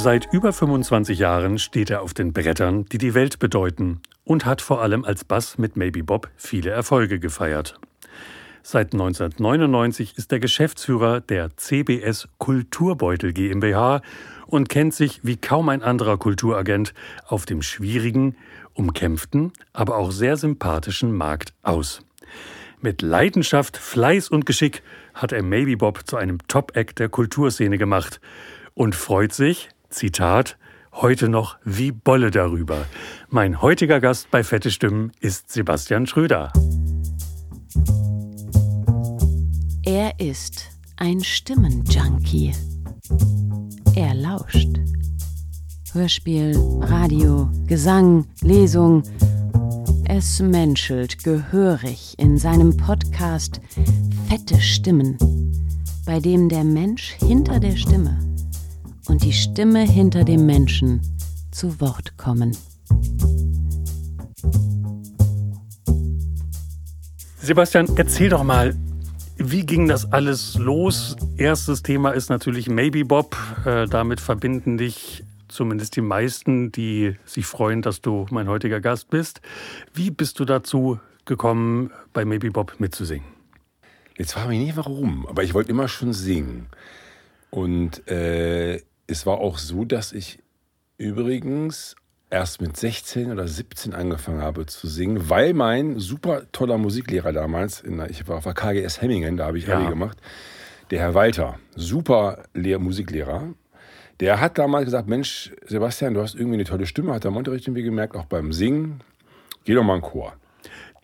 Seit über 25 Jahren steht er auf den Brettern, die die Welt bedeuten und hat vor allem als Bass mit Maybe Bob viele Erfolge gefeiert. Seit 1999 ist er Geschäftsführer der CBS Kulturbeutel GmbH und kennt sich wie kaum ein anderer Kulturagent auf dem schwierigen, umkämpften, aber auch sehr sympathischen Markt aus. Mit Leidenschaft, Fleiß und Geschick hat er Maybe Bob zu einem Top-Act der Kulturszene gemacht und freut sich, Zitat, heute noch wie Bolle darüber. Mein heutiger Gast bei Fette Stimmen ist Sebastian Schröder. Er ist ein Stimmenjunkie. Er lauscht. Hörspiel, Radio, Gesang, Lesung. Es menschelt gehörig in seinem Podcast Fette Stimmen, bei dem der Mensch hinter der Stimme und die Stimme hinter dem Menschen zu Wort kommen. Sebastian, erzähl doch mal, wie ging das alles los? Erstes Thema ist natürlich Maybe Bob. Äh, damit verbinden dich zumindest die meisten, die sich freuen, dass du mein heutiger Gast bist. Wie bist du dazu gekommen, bei Maybe Bob mitzusingen? Jetzt frage ich nicht warum, aber ich wollte immer schon singen. Und äh, es war auch so, dass ich übrigens erst mit 16 oder 17 angefangen habe zu singen, weil mein super toller Musiklehrer damals, der, ich war auf der KGS Hemmingen, da habe ich ja. Abi gemacht, der Herr Walter, super Lehr Musiklehrer, der hat damals gesagt, Mensch, Sebastian, du hast irgendwie eine tolle Stimme, hat er im Unterricht irgendwie gemerkt, auch beim Singen, geh doch mal in den Chor.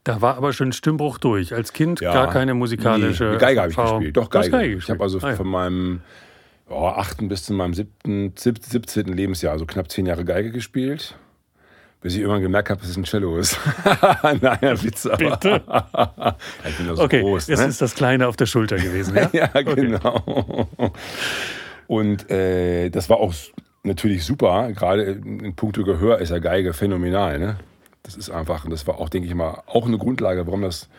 Da war aber schon Stimmbruch durch. Als Kind ja, gar keine musikalische nee, Geige habe ich gespielt. Doch, Geige. Geige ich habe also ah, ja. von meinem oh, 8. bis zu meinem 7., 17. Lebensjahr, also knapp zehn Jahre Geige gespielt. Bis ich irgendwann gemerkt habe, dass es ein Cello ist. Nein, Witz, aber. Bitte? ich bin doch so okay, groß. Es ne? ist das Kleine auf der Schulter gewesen, ja? ja, genau. Okay. Und äh, das war auch natürlich super. Gerade in puncto Gehör ist ja Geige phänomenal. Ne? Das ist einfach, und das war auch, denke ich mal, auch eine Grundlage, warum das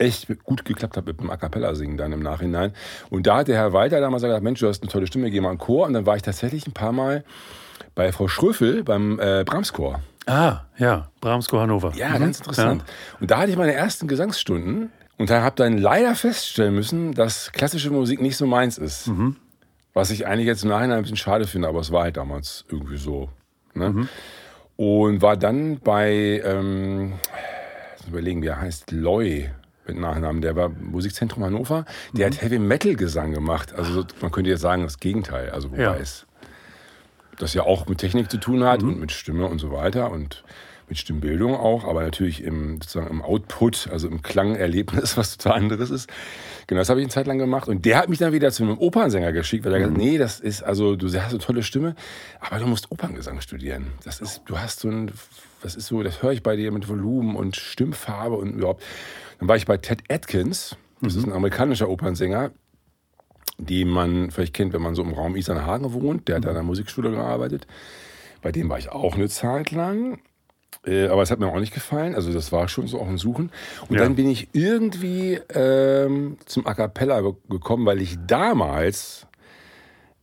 echt gut geklappt hat mit dem A Cappella-Singen dann im Nachhinein. Und da hat der Herr Walter damals gesagt, Mensch, du hast eine tolle Stimme, geh mal in Chor. Und dann war ich tatsächlich ein paar Mal bei Frau Schröfel beim äh, Brahms-Chor. Ah, ja, Brahms-Chor Hannover. Ja, mhm. ganz interessant. Ja. Und da hatte ich meine ersten Gesangsstunden und habe dann leider feststellen müssen, dass klassische Musik nicht so meins ist. Mhm. Was ich eigentlich jetzt im Nachhinein ein bisschen schade finde, aber es war halt damals irgendwie so. Ne? Mhm. Und war dann bei, ähm, überlegen, wie er heißt, Loy mit Nachnamen, der war Musikzentrum Hannover, der mhm. hat Heavy Metal Gesang gemacht. Also man könnte jetzt sagen, das Gegenteil. Also wobei ja. es das ja auch mit Technik zu tun hat mhm. und mit Stimme und so weiter und mit Stimmbildung auch, aber natürlich im, sozusagen im Output, also im Klangerlebnis, was total anderes ist. Genau, das habe ich eine Zeit lang gemacht. Und der hat mich dann wieder zu einem Opernsänger geschickt, weil er mhm. gesagt nee, das ist, also du hast eine tolle Stimme, aber du musst Operngesang studieren. Das ist, du hast so ein, das ist so, das höre ich bei dir mit Volumen und Stimmfarbe und überhaupt. Dann war ich bei Ted Atkins, das mhm. ist ein amerikanischer Opernsänger, den man vielleicht kennt, wenn man so im Raum Isernhagen wohnt. Der hat an der Musikschule gearbeitet. Bei dem war ich auch eine Zeit lang. Äh, aber es hat mir auch nicht gefallen. Also das war schon so auch ein Suchen. Und ja. dann bin ich irgendwie ähm, zum A Cappella gekommen, weil ich damals,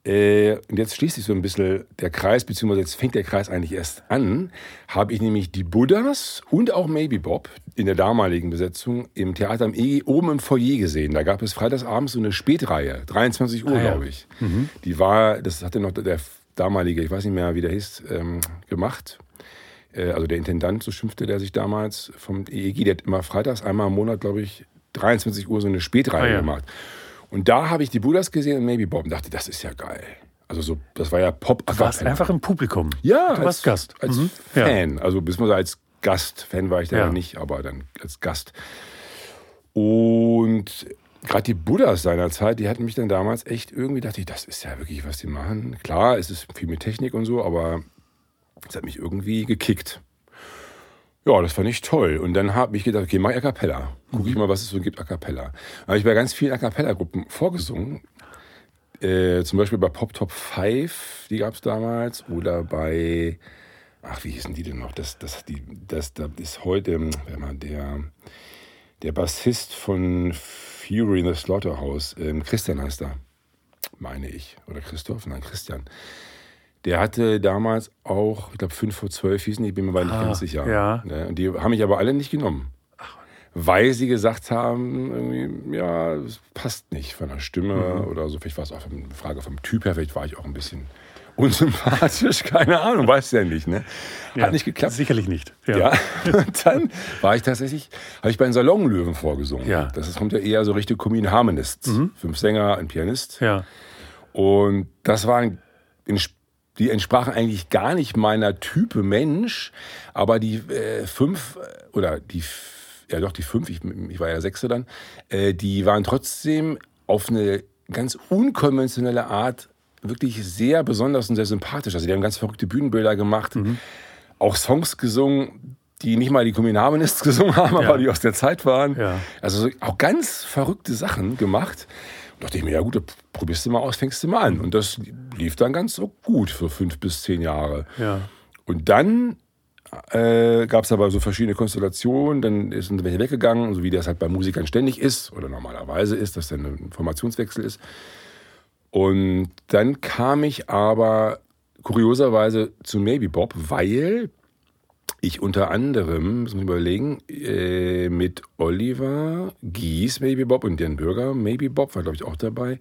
äh, und jetzt schließt sich so ein bisschen der Kreis, beziehungsweise jetzt fängt der Kreis eigentlich erst an, habe ich nämlich die Buddhas und auch Maybe Bob in der damaligen Besetzung im Theater am EG oben im Foyer gesehen. Da gab es freitagsabends so eine Spätreihe, 23 Uhr, ah, ja. glaube ich. Mhm. Die war, das hatte noch der damalige, ich weiß nicht mehr, wie der hieß, ähm, gemacht äh, also der Intendant, so schimpfte der sich damals vom EEG, der hat immer freitags einmal im Monat, glaube ich, 23 Uhr so eine Spätreihe ah, ja. gemacht. Und da habe ich die Buddhas gesehen und Maybe Bob und dachte, das ist ja geil. Also so, das war ja Pop. Du warst einfach im Publikum. Ja, du warst Gast. Als mhm. Fan. Ja. Also bis man als Gast, Fan war ich da ja. nicht, aber dann als Gast. Und gerade die Buddhas seinerzeit, die hatten mich dann damals echt irgendwie, dachte ich, das ist ja wirklich, was die machen. Klar, es ist viel mit Technik und so, aber das hat mich irgendwie gekickt. Ja, das fand ich toll. Und dann habe ich gedacht, okay, mach ich A Cappella. Gucke ich mal, was es so gibt A Cappella. Dann habe ich bei ganz vielen A Cappella-Gruppen vorgesungen. Äh, zum Beispiel bei Pop Top 5, die gab es damals. Oder bei, ach, wie hießen die denn noch? Das, das, die, das, das ist heute, wenn man der, der Bassist von Fury in the Slaughterhouse, ähm, Christian heißt er, meine ich. Oder Christoph? Nein, Christian Der hatte damals auch, ich glaube, 5 vor 12 hießen die, bin mir aber nicht Ah, ganz sicher. ja. Ne? Und die haben mich aber alle nicht genommen. Weil sie gesagt haben, irgendwie, ja, es passt nicht von der Stimme Mhm. oder so. Vielleicht war es auch eine Frage vom Typ her, vielleicht war ich auch ein bisschen unsympathisch, keine Ahnung, weiß ja nicht. Ne? Hat Ja, nicht geklappt. Sicherlich nicht. Ja, und dann war ich tatsächlich, habe ich bei den Salonlöwen vorgesungen. Ja. Mhm. Das kommt ja eher so Richtung Comedian Harmonists. Fünf Sänger, ein Pianist. ja. Und das waren, die entsprachen eigentlich gar nicht meiner Type Mensch, aber die äh, fünf, oder die, ja doch, die fünf, ich, ich war ja Sechste dann, äh, die waren trotzdem auf eine ganz unkonventionelle Art wirklich sehr besonders und sehr sympathisch. Also die haben ganz verrückte Bühnenbilder gemacht, auch Songs gesungen, die nicht mal die Communarminists gesungen haben, Ja. aber die aus der Zeit waren. Ja. Also so auch ganz verrückte Sachen gemacht. Dachte ich mir, ja gut, probierst du mal aus, fängst du mal an. Und das lief dann ganz so gut für fünf bis zehn Jahre. ja. Und dann äh, gab es aber so verschiedene Konstellationen, dann ist sind welche weggegangen, so wie das halt bei Musikern ständig ist oder normalerweise ist, dass dann ein Formationswechsel ist. Und dann kam ich aber kurioserweise zu Maybe Bob, weil ich unter anderem, muss man überlegen, äh, mit Oliver Gies Maybe Bob und Dan Bürger Maybe Bob war, glaube ich, auch dabei,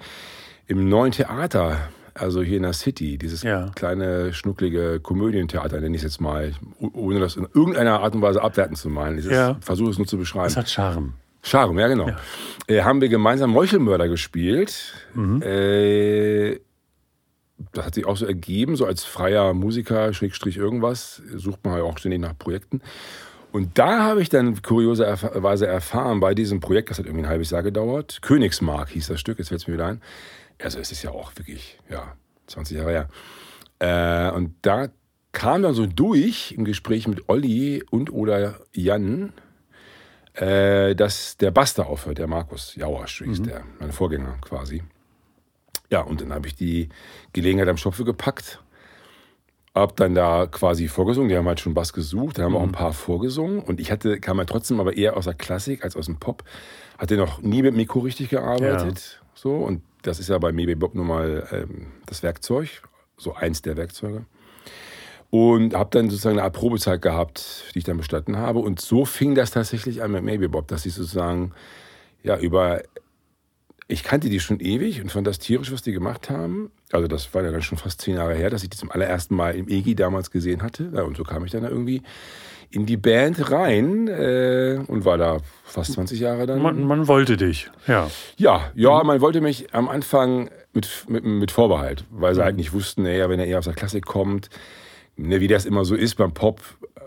im neuen Theater, also hier in der City, dieses Ja. kleine, schnucklige Komödientheater, nenne ich es jetzt mal, oh- ohne das in irgendeiner Art und Weise abwerten zu meinen. Ich Ja. versuche es nur zu beschreiben. Das hat Charme. Charme, ja genau. Äh, haben wir gemeinsam Meuchelmörder gespielt. Äh, das hat sich auch so ergeben, so als freier Musiker, Schrägstrich irgendwas, sucht man ja auch ständig nach Projekten. Und da habe ich dann kurioserweise erfahren, bei diesem Projekt, das hat irgendwie ein halbes Jahr gedauert, Königsmark hieß das Stück, jetzt fällt es mir wieder ein. Also es ist ja auch wirklich, ja, 20 Jahre her. Äh, und da kam dann so durch im Gespräch mit Olli und oder Jan, äh, dass der Bass da aufhört, der Markus Jauersch, hieß der, mein Vorgänger quasi. Ja, und dann habe ich die Gelegenheit am Schopfe gepackt, hab dann da quasi vorgesungen. Die haben halt schon Bass gesucht, da haben auch ein paar vorgesungen. Und ich hatte, kam ja trotzdem aber eher aus der Klassik als aus dem Pop. Hatte noch nie mit Mikro richtig gearbeitet. So, und das ist ja bei Maybe Bob nun mal ähm, das Werkzeug, so eins der Werkzeuge. Und habe dann sozusagen eine Art Probezeit gehabt, die ich dann bestanden habe. Und so fing das tatsächlich an mit Maybe Bob, dass ich sozusagen ja über ich kannte die schon ewig und fand das tierisch, was die gemacht haben. Also das war ja dann schon fast zehn Jahre her, dass ich die zum allerersten Mal im EGI damals gesehen hatte. Ja, und so kam ich dann da irgendwie in die Band rein äh, und war da fast 20 Jahre dann. Man, man wollte dich. Ja. Ja, ja, man wollte mich am Anfang mit, mit, mit Vorbehalt, weil sie halt nicht wussten, naja, wenn er eher aus der Klassik kommt, ne, wie das immer so ist beim Pop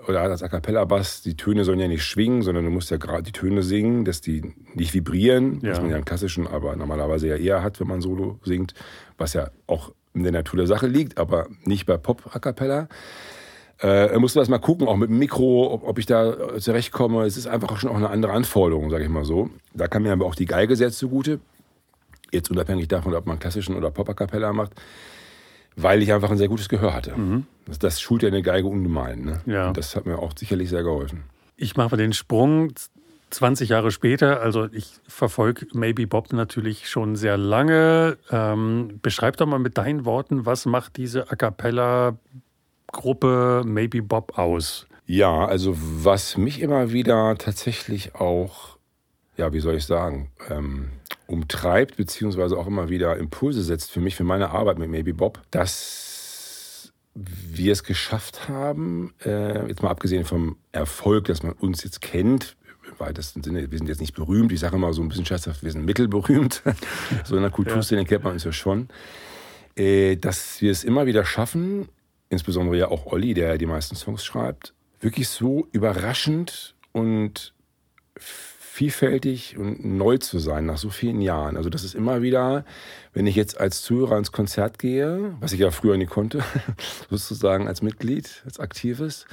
oder als A cappella-Bass, die Töne sollen ja nicht schwingen, sondern du musst ja gerade die Töne singen, dass die nicht vibrieren, was Ja. man ja im klassischen aber normalerweise ja eher hat, wenn man Solo singt, was ja auch in der Natur der Sache liegt, aber nicht bei Pop A cappella. Äh, musst du das mal gucken, auch mit dem Mikro, ob, ob ich da zurechtkomme. Es ist einfach schon auch eine andere Anforderung, sage ich mal so. Da kam mir aber auch die Geige sehr zugute. Jetzt unabhängig davon, ob man klassischen oder Pop A cappella macht, weil ich einfach ein sehr gutes Gehör hatte. Das, das schult ja eine Geige ungemein. Ne? Ja. Und das hat mir auch sicherlich sehr geholfen. Ich mache den Sprung 20 Jahre später. Also ich verfolge Maybe Bob natürlich schon sehr lange. Ähm, beschreib doch mal mit deinen Worten, was macht diese A cappella-Gruppe Maybe Bob aus? Ja, also was mich immer wieder tatsächlich auch, ja, wie soll ich sagen, ähm, umtreibt, beziehungsweise auch immer wieder Impulse setzt für mich, für meine Arbeit mit Maybe Bob, dass wir es geschafft haben, äh, jetzt mal abgesehen vom Erfolg, dass man uns jetzt kennt, im weitesten Sinne, wir sind jetzt nicht berühmt, ich sage immer so ein bisschen scherzhaft, wir sind mittelberühmt, so in der Kulturszene kennt man uns ja schon, äh, dass wir es immer wieder schaffen, insbesondere ja auch Olli, der die meisten Songs schreibt, wirklich so überraschend und vielfältig und neu zu sein nach so vielen Jahren. Also das ist immer wieder, wenn ich jetzt als Zuhörer ins Konzert gehe, was ich ja früher nie konnte, sozusagen als Mitglied, als Aktives,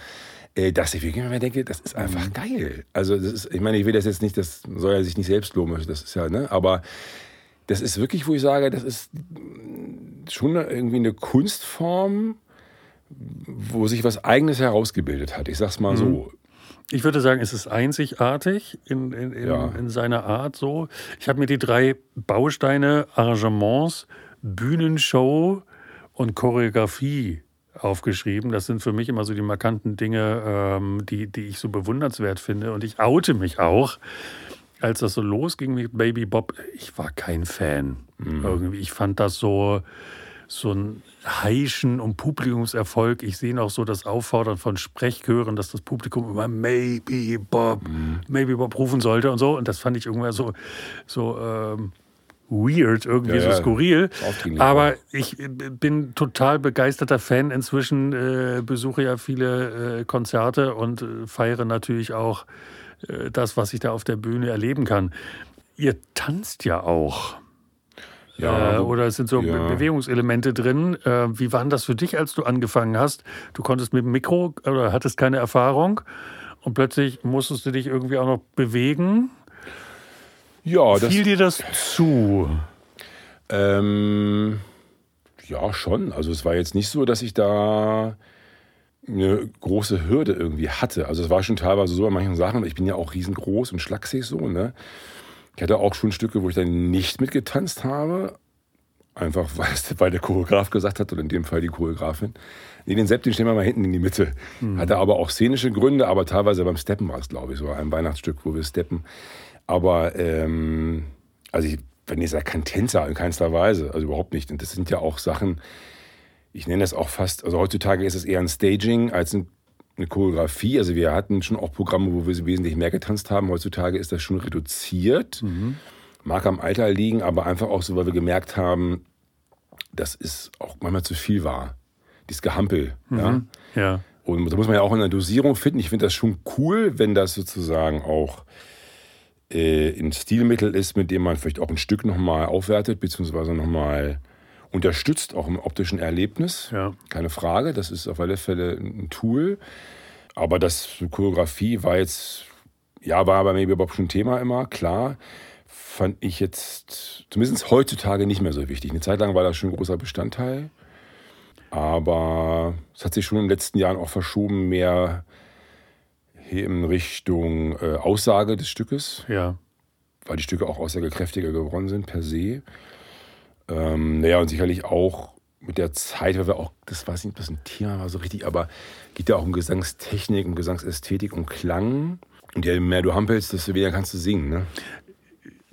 äh, dass ich wirklich immer denke, das ist einfach geil. Also das ist, ich meine, ich will das jetzt nicht, das soll ja sich nicht selbst loben, das ist ja, ne, aber das ist wirklich, wo ich sage, das ist schon irgendwie eine Kunstform, wo sich was Eigenes herausgebildet hat. Ich sag's mal so. Ich würde sagen, es ist einzigartig in, in, in, Ja. in seiner Art so. Ich habe mir die drei Bausteine, Arrangements, Bühnenshow und Choreografie aufgeschrieben. Das sind für mich immer so die markanten Dinge, ähm, die, die ich so bewundernswert finde. Und ich oute mich auch. Als das so losging mit Baby Bob, ich war kein Fan. Mhm. Irgendwie, ich fand das so, so ein Heischen um Publikumserfolg. Ich sehe noch so das Auffordern von Sprechchören, dass das Publikum immer Maybe Bob, mhm. Maybe Bob rufen sollte und so. Und das fand ich irgendwann so, so ähm, weird, irgendwie ja, so skurril. Aber ich bin total begeisterter Fan inzwischen, äh, besuche ja viele äh, Konzerte und äh, feiere natürlich auch äh, das, was ich da auf der Bühne erleben kann. Ihr tanzt ja auch. Ja, äh, oder es sind so ja. Bewegungselemente drin. Äh, wie war das für dich, als du angefangen hast? Du konntest mit dem Mikro oder hattest keine Erfahrung und plötzlich musstest du dich irgendwie auch noch bewegen. Ja, das, Fiel dir das zu? Ähm, ja, schon. Also es war jetzt nicht so, dass ich da eine große Hürde irgendwie hatte. Also es war schon teilweise so bei manchen Sachen. Ich bin ja auch riesengroß und schlaksig so, ne? Ich hatte auch schon Stücke, wo ich dann nicht mitgetanzt habe. Einfach weil, der Choreograf gesagt hat, oder in dem Fall die Choreografin. Nee, den Sepp, den stellen wir mal hinten in die Mitte. Mhm. Hatte aber auch szenische Gründe, aber teilweise beim Steppen war es, glaube ich, so ein Weihnachtsstück, wo wir steppen. Aber ähm, also ich, wenn ich sage, kein Tänzer in keinster Weise, also überhaupt nicht. Und das sind ja auch Sachen, ich nenne das auch fast, also heutzutage ist es eher ein Staging als ein, eine Choreografie. Also wir hatten schon auch Programme, wo wir wesentlich mehr getanzt haben. Heutzutage ist das schon reduziert. Mhm. Mag am Alter liegen, aber einfach auch so, weil wir gemerkt haben, dass es auch manchmal zu viel war. Dieses Gehampel. Mhm. Ja? ja. Und da muss man ja auch in der Dosierung finden. Ich finde das schon cool, wenn das sozusagen auch äh, ein Stilmittel ist, mit dem man vielleicht auch ein Stück nochmal aufwertet, beziehungsweise nochmal unterstützt, auch im optischen Erlebnis. Ja. Keine Frage, das ist auf alle Fälle ein Tool. Aber das Choreografie war jetzt, ja, war bei Maybe überhaupt schon ein Thema immer, klar. Fand ich jetzt, zumindest heutzutage, nicht mehr so wichtig. Eine Zeit lang war das schon ein großer Bestandteil. Aber es hat sich schon in den letzten Jahren auch verschoben, mehr in Richtung äh, Aussage des Stückes. Ja. Weil die Stücke auch aussagekräftiger geworden sind per se. Ähm, naja, und sicherlich auch mit der Zeit, weil wir auch, das weiß nicht, ob das ein Thema war so richtig, aber geht ja auch um Gesangstechnik, um Gesangsästhetik, um Klang. Und je mehr du hampelst, desto weniger kannst du singen. Ne?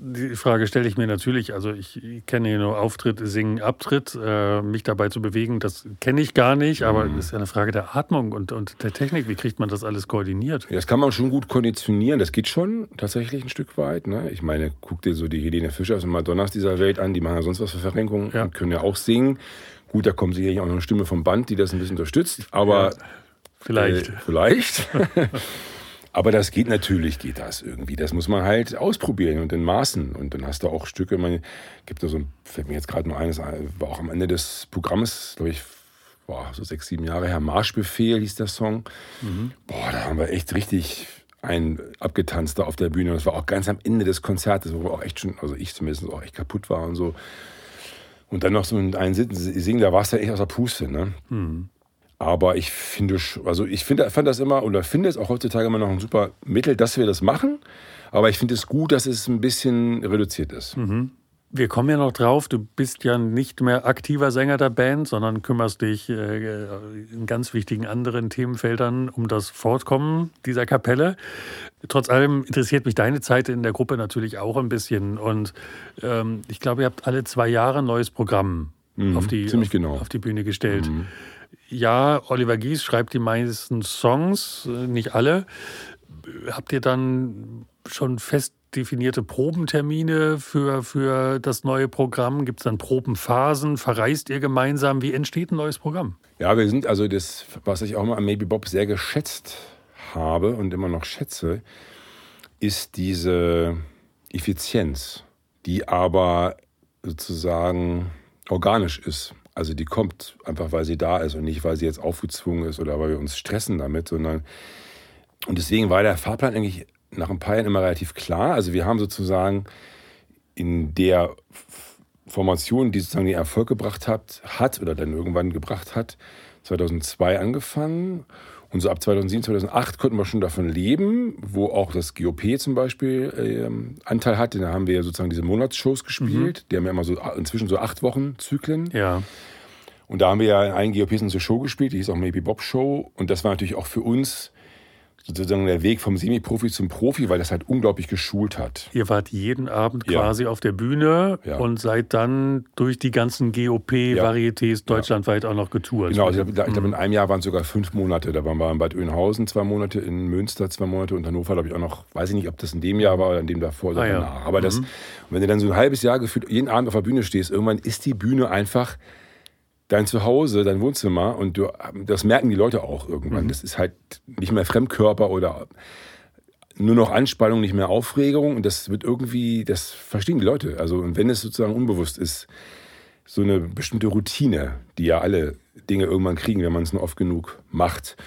Die Frage stelle ich mir natürlich. Also ich kenne hier nur Auftritt, Singen, Abtritt. Äh, mich dabei zu bewegen, das kenne ich gar nicht. Aber mhm. ist ja eine Frage der Atmung und, und der Technik. Wie kriegt man das alles koordiniert? Das kann man schon gut konditionieren. Das geht schon tatsächlich ein Stück weit. Ne? Ich meine, guck dir so die Helene Fischers und Madonnas dieser Welt an. Die machen ja sonst was für Verrenkungen ja. und können ja auch singen. Gut, da kommt sicherlich auch noch eine Stimme vom Band, die das ein bisschen unterstützt. Aber ja, vielleicht. Äh, vielleicht. Aber das geht natürlich, geht das irgendwie. Das muss man halt ausprobieren und in Maßen. Und dann hast du auch Stücke, man gibt da so ein, fällt mir jetzt gerade nur eines, war auch am Ende des Programmes, glaube ich, boah, so sechs, sieben Jahre her, Marschbefehl hieß der Song. Mhm. Boah, da haben wir echt richtig ein abgetanzt da auf der Bühne. Und das war auch ganz am Ende des Konzertes, wo wir auch echt schon, also ich zumindest auch echt kaputt war und so. Und dann noch so ein Singen, da war es ja echt aus der Puste, ne? Mhm. Aber ich finde, also ich finde, fand das immer oder finde es auch heutzutage immer noch ein super Mittel, dass wir das machen. Aber ich finde es gut, dass es ein bisschen reduziert ist. Mhm. Wir kommen ja noch drauf, du bist ja nicht mehr aktiver Sänger der Band, sondern kümmerst dich äh, in ganz wichtigen anderen Themenfeldern um das Fortkommen dieser Kapelle. Trotz allem interessiert mich deine Zeit in der Gruppe natürlich auch ein bisschen. Und ähm, ich glaube, ihr habt alle zwei Jahre ein neues Programm mhm, auf, die, auf, genau. auf, die Bühne gestellt. Mhm ja, Oliver Gies schreibt die meisten Songs, äh, nicht alle. Habt ihr dann schon fest definierte Probentermine für, für das neue Programm? Gibt es dann Probenphasen? Verreist ihr gemeinsam? Wie entsteht ein neues Programm? Ja, wir sind also das, was ich auch mal an Maybe Bob sehr geschätzt habe und immer noch schätze, ist diese Effizienz, die aber sozusagen organisch ist. Also die kommt einfach, weil sie da ist und nicht, weil sie jetzt aufgezwungen ist oder weil wir uns stressen damit, sondern und deswegen war der Fahrplan eigentlich nach ein paar Jahren immer relativ klar. Also wir haben sozusagen in der Formation, die sozusagen den Erfolg gebracht hat, hat oder dann irgendwann gebracht hat, 2002 angefangen und so ab 2007, 2008 konnten wir schon davon leben, wo auch das GOP zum Beispiel äh, Anteil hat. Da haben wir sozusagen diese Monatsshows gespielt. Mhm. Die haben ja immer so inzwischen so acht Wochen Zyklen. Ja. Und da haben wir ja in allen GOPs unsere Show gespielt, die hieß auch Maybe Bob Show. Und das war natürlich auch für uns sozusagen der Weg vom Semi-Profi zum Profi, weil das halt unglaublich geschult hat. Ihr wart jeden Abend Ja. quasi auf der Bühne Ja. und seid dann durch die ganzen GOP-Varietés deutschlandweit auch noch getourt. Genau, also ich glaube, Mhm. in einem Jahr waren es sogar fünf Monate. Da waren wir in Bad Oeynhausen zwei Monate, in Münster zwei Monate und Hannover, glaube ich, auch noch, weiß ich nicht, ob das in dem Jahr war oder in dem davor oder Ah, ja. danach. Aber das, und wenn du dann so ein halbes Jahr gefühlt jeden Abend auf der Bühne stehst, irgendwann ist die Bühne einfach dein Zuhause, dein Wohnzimmer und du, das merken die Leute auch irgendwann. Das ist halt nicht mehr Fremdkörper oder nur noch Anspannung, nicht mehr Aufregung und das wird irgendwie, das verstehen die Leute. Also und wenn es sozusagen unbewusst ist, so eine bestimmte Routine, die ja alle Dinge irgendwann kriegen, wenn man es nur oft genug macht.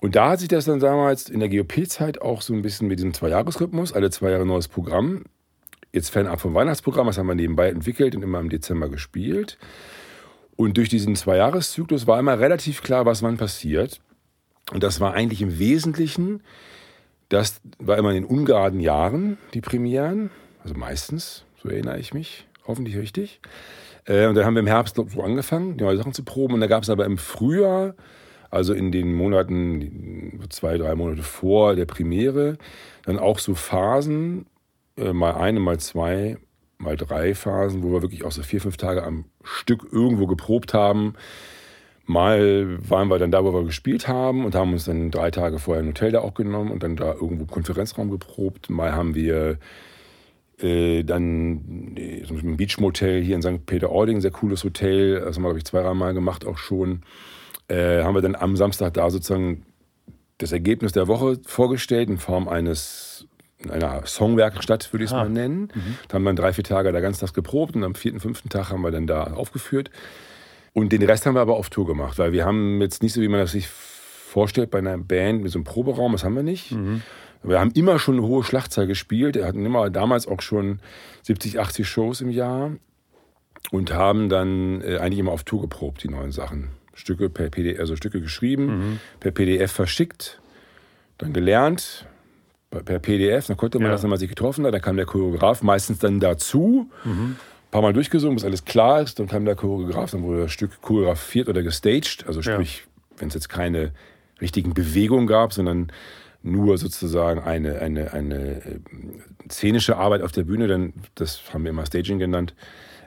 Und da hat sich das dann damals in der GOP-Zeit auch so ein bisschen mit diesem Zweijahresrhythmus, alle zwei Jahre neues Programm, jetzt fernab vom Weihnachtsprogramm, das haben wir nebenbei entwickelt und immer im Dezember gespielt. Und durch diesen Zweijahreszyklus war immer relativ klar, was wann passiert. Und das war eigentlich im Wesentlichen, das war immer in den ungeraden Jahren die Premieren, also meistens, so erinnere ich mich, hoffentlich richtig. Äh, und dann haben wir im Herbst so angefangen, die neue Sachen zu proben. Und da gab es aber im Frühjahr, also in den Monaten, zwei, drei Monate vor der Premiere, dann auch so Phasen, äh, mal eine, mal zwei, mal drei Phasen, wo wir wirklich auch so vier, fünf Tage am Stück irgendwo geprobt haben. Mal waren wir dann da, wo wir gespielt haben und haben uns dann drei Tage vorher ein Hotel da auch genommen und dann da irgendwo Konferenzraum geprobt. Mal haben wir äh, dann äh, zum Beispiel ein Beachmotel hier in St. Peter-Ording, sehr cooles Hotel. Das haben wir, glaube ich, zwei, drei Mal gemacht auch schon. Äh, haben wir dann am Samstag da sozusagen das Ergebnis der Woche vorgestellt in Form eines einer Songwerkstatt, würde ich es Ah. mal nennen. Da haben wir dann drei, vier Tage da ganz Tag geprobt und am vierten, fünften Tag haben wir dann da aufgeführt. Und den Rest haben wir aber auf Tour gemacht, weil wir haben jetzt nicht so, wie man das sich vorstellt bei einer Band mit so einem Proberaum, das haben wir nicht. Wir haben immer schon eine hohe Schlachtzahl gespielt. Wir hatten immer damals auch schon 70, 80 Shows im Jahr und haben dann äh, eigentlich immer auf Tour geprobt, die neuen Sachen. Stücke per PDF, also Stücke geschrieben, per PDF verschickt, dann gelernt, per- PDF, dann konnte man Ja. das, wenn man sich getroffen hat, dann kam der Choreograf meistens dann dazu, ein paar Mal durchgesungen, bis alles klar ist, dann kam der Choreograf, dann wurde das Stück choreografiert oder gestaged, also Ja. sprich, wenn es jetzt keine richtigen Bewegungen gab, sondern nur sozusagen eine, eine, eine äh, szenische Arbeit auf der Bühne, dann, das haben wir immer Staging genannt,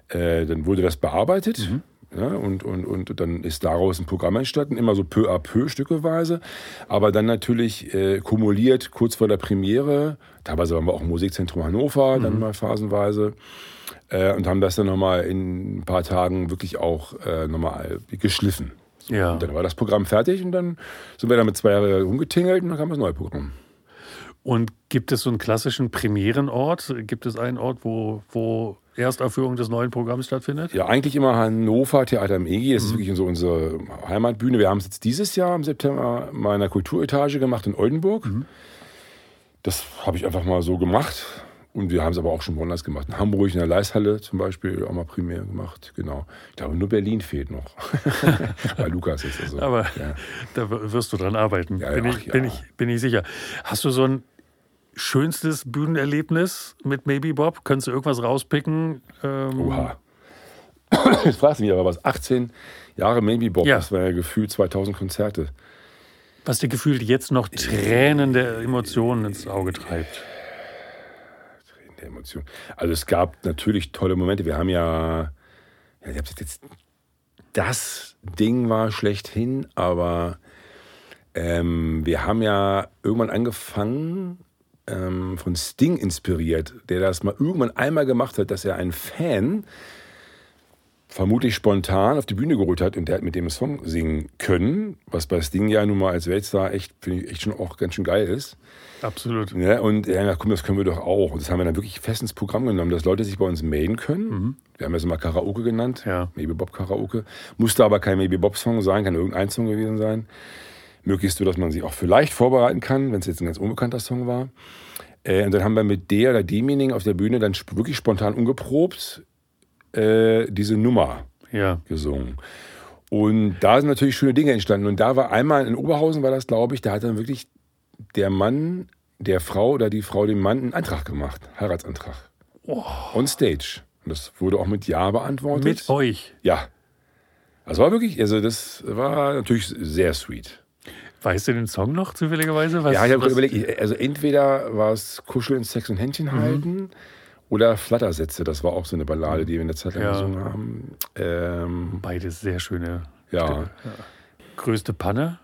äh, dann wurde das bearbeitet. Ja, und, und, und dann ist daraus ein Programm entstanden, immer so peu à peu, stückeweise. Aber dann natürlich äh, kumuliert kurz vor der Premiere. Teilweise waren wir auch im Musikzentrum Hannover, dann mal phasenweise. Äh, und haben das dann nochmal in ein paar Tagen wirklich auch äh, nochmal geschliffen. So, Ja. Und dann war das Programm fertig und dann sind wir damit zwei Jahre rumgetingelt und dann kam das neue Programm. Und gibt es so einen klassischen Premierenort? Gibt es einen Ort, wo, wo Erstaufführung des neuen Programms stattfindet? Ja, eigentlich immer Hannover, Theater im EGI. Das ist wirklich so unsere Heimatbühne. Wir haben es jetzt dieses Jahr im September mal in der Kulturetage gemacht in Oldenburg. Das habe ich einfach mal so gemacht. Und wir haben es aber auch schon woanders gemacht. In Hamburg, in der Leishalle zum Beispiel, auch mal primär gemacht. Genau. Ich glaube, nur Berlin fehlt noch. Bei Lukas ist das so. Aber ja. da wirst du dran arbeiten, Ja, bin, ach ich, ja. bin, ich, bin ich sicher. Hast du so ein schönstes Bühnenerlebnis mit Maybe Bob? Könntest du irgendwas rauspicken? Ähm, Oha. Jetzt fragst du mich aber was. 18 Jahre Maybe Bob, Ja. das war ja gefühlt 2000 Konzerte. Was dir gefühlt jetzt noch Tränen der Emotionen ins Auge treibt? der Emotion. Also es gab natürlich tolle Momente. Wir haben ja, ja ich hab's jetzt das Ding war schlechthin, aber ähm, wir haben ja irgendwann angefangen, ähm, von Sting inspiriert, der das mal irgendwann einmal gemacht hat, dass er einen Fan vermutlich spontan auf die Bühne geholt hat und der hat mit dem Song singen können, was bei Sting ja nun mal als Weltstar echt, finde ich, echt schon auch ganz schön geil ist. Absolut. Ja, und er hat gesagt, komm, das können wir doch auch. Und das haben wir dann wirklich fest ins Programm genommen, dass Leute sich bei uns melden können. Wir haben das immer Karaoke genannt, Ja. Maybe Bob Karaoke. Musste aber kein Maybe Bob Song sein, kann irgendein Song gewesen sein. Möglichst so, dass man sich auch vielleicht vorbereiten kann, wenn es jetzt ein ganz unbekannter Song war. Äh, und dann haben wir mit der oder demjenigen auf der Bühne dann wirklich spontan ungeprobt äh, diese Nummer Ja. gesungen. Und da sind natürlich schöne Dinge entstanden. Und da war einmal in Oberhausen, war das, glaube ich, da hat dann wirklich der Mann der Frau oder die Frau dem Mann einen Antrag gemacht, Heiratsantrag. On stage. Und das wurde auch mit Ja beantwortet. Mit euch. Ja. Also war wirklich, also das war natürlich sehr sweet. Weißt du den Song noch zufälligerweise? Was, ja, ich habe überlegt, also entweder war es Kuscheln, Sex und Händchen Mhm. halten oder Flattersätze. Das war auch so eine Ballade, die wir in der Zeit lang Ja. gesungen haben. Ähm, Beides sehr schöne. ja. Größte Panne?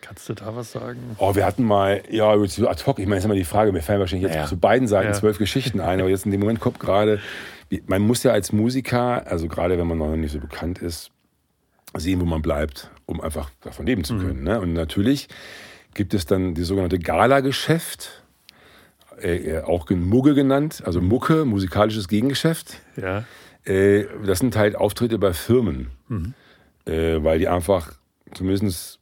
Kannst du da was sagen? Oh, wir hatten mal, ja, so ad hoc, ich meine, ist immer die Frage, mir fallen wahrscheinlich jetzt Ja. zu beiden Seiten Ja. zwölf Geschichten ein, aber jetzt in dem Moment kommt gerade, man muss ja als Musiker, also gerade wenn man noch nicht so bekannt ist, sehen, wo man bleibt, um einfach davon leben Mhm. zu können. Ne? Und natürlich gibt es dann die sogenannte Gala-Geschäft, äh, äh, auch Mugge genannt, also Mucke, musikalisches Gegengeschäft. Ja. Äh, das sind halt Auftritte bei Firmen, äh, weil die einfach, zumindest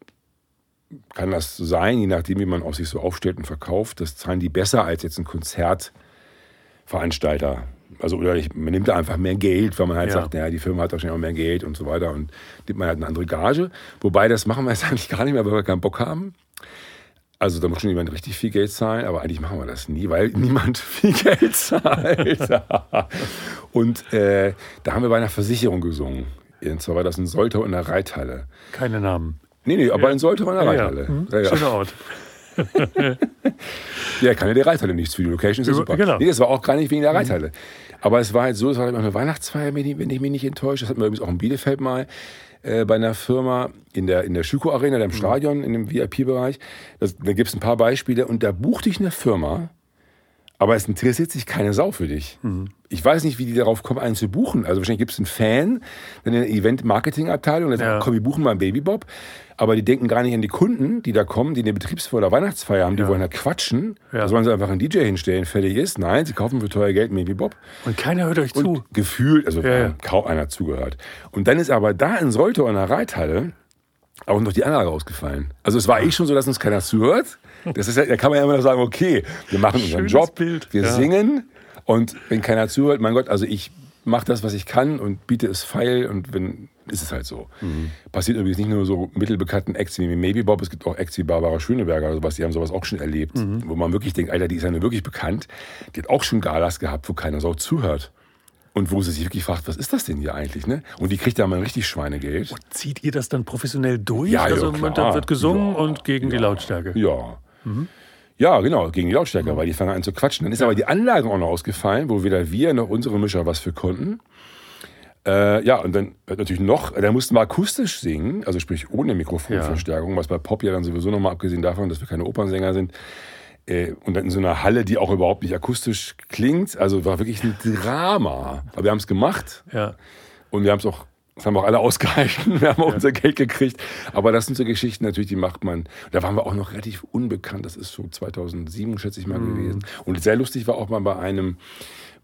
kann das sein, je nachdem, wie man auch sich so aufstellt und verkauft, das zahlen die besser als jetzt ein Konzertveranstalter. Also oder ich, man nimmt da einfach mehr Geld, weil man halt Ja. sagt, naja, die Firma hat wahrscheinlich auch mehr Geld und so weiter und nimmt man halt eine andere Gage. Wobei, das machen wir jetzt eigentlich gar nicht mehr, weil wir keinen Bock haben. Also da muss schon jemand richtig viel Geld zahlen, aber eigentlich machen wir das nie, weil niemand viel Geld zahlt. und äh, da haben wir bei einer Versicherung gesungen. Und zwar war das in Soltau in der Reithalle. Keine Namen. Nee, nee, aber in Soltau in der Ja, ja. Reithalle. Mhm. Ja, ja. Schöner Ort. Ja, kann ja der Reithalle nichts für die Location, ist ja super. genau. Nee, das war auch gar nicht wegen der Reithalle. Aber es war halt so, es war immer eine Weihnachtsfeier, wenn ich, ich mich nicht enttäusche. Das hatten wir übrigens auch in Bielefeld mal äh, bei einer Firma in der, in der Schüko Arena, da im Stadion, in dem VIP-Bereich. Da gibt es ein paar Beispiele und da bucht dich eine Firma, aber es interessiert sich keine Sau für dich. Ich weiß nicht, wie die darauf kommen, einen zu buchen. Also wahrscheinlich gibt es einen Fan, dann eine Event-Marketing-Abteilung, der sagt, Ja. komm, wir buchen mal einen Babybob. Aber die denken gar nicht an die Kunden, die da kommen, die eine Betriebsfeier oder Weihnachtsfeier haben, die Ja. wollen da quatschen. Ja. Da sollen sie einfach einen DJ hinstellen, fertig ist. Nein, sie kaufen für teuer Geld einen Babybob. Und keiner hört euch Und zu. gefühlt, also Ja, ja. kaum einer zugehört. Und dann ist aber da in Soltau in der Reithalle auch noch die Anlage ausgefallen. Also es war eh schon so, dass uns keiner zuhört. Das ist ja, da kann man ja immer noch sagen, okay, wir machen unseren Schönes Job, Bild. wir singen und wenn keiner zuhört, mein Gott, also ich mache das, was ich kann und biete es feil und wenn ist es halt so. Mhm. Passiert übrigens nicht nur so mittelbekannten Acts wie Maybe Bob, es gibt auch Acts wie Barbara Schöneberger oder sowas, die haben sowas auch schon erlebt, Mhm. wo man wirklich denkt, Alter, die ist ja nur wirklich bekannt. Die hat auch schon Galas gehabt, wo keiner so zuhört. Und wo sie sich wirklich fragt, was ist das denn hier eigentlich? Ne? Und die kriegt da mal richtig Schweinegeld. Zieht ihr das dann professionell durch? Ja, ja, also klar. da wird gesungen Ja, und gegen die ja. Lautstärke. Ja. Ja, genau, gegen die Lautstärke, weil die fangen an zu quatschen. Dann ist aber die Anlage auch noch ausgefallen, wo weder wir noch unsere Mischer was für konnten. Äh, ja, und dann äh, natürlich noch, da mussten wir akustisch singen, also sprich ohne Mikrofonverstärkung, was bei Pop ja dann sowieso nochmal abgesehen davon, dass wir keine Opernsänger sind. Äh, und dann in so einer Halle, die auch überhaupt nicht akustisch klingt. Also war wirklich ein Drama. Aber wir haben es gemacht. Ja. Und wir haben es auch, das haben auch alle ausgehalten. Wir haben auch unser Geld gekriegt. Aber das sind so Geschichten natürlich, die macht man. Da waren wir auch noch relativ unbekannt. Das ist so 2007, schätze ich mal, gewesen. Und sehr lustig war auch mal bei einem,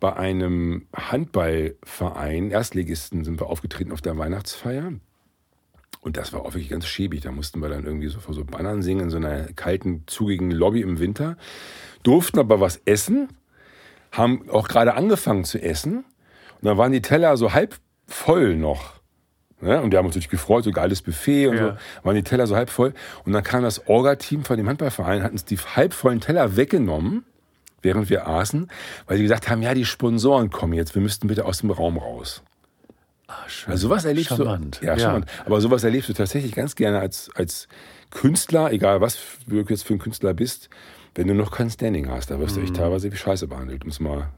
bei einem Handballverein, Erstligisten, sind wir aufgetreten auf der Weihnachtsfeier. Und das war auch wirklich ganz schäbig. Da mussten wir dann irgendwie so vor so Bannern singen in so einer kalten, zugigen Lobby im Winter. Durften aber was essen, haben auch gerade angefangen zu essen. Und dann waren die Teller so halb voll noch. Ne? Und wir haben uns natürlich gefreut, so geiles Buffet und Ja. so. Waren die Teller so halb voll. Und dann kam das Orga-Team von dem Handballverein, hat uns die halb vollen Teller weggenommen, während wir aßen, weil sie gesagt haben, ja, die Sponsoren kommen jetzt, wir müssten bitte aus dem Raum raus. Ah, schön. Also sowas erlebst Charmant. du. Ja, charmant. Aber sowas erlebst du tatsächlich ganz gerne als, als Künstler, egal was du jetzt für ein Künstler bist, wenn du noch kein Standing hast. Da wirst du echt teilweise wie Scheiße behandelt. Um's mal,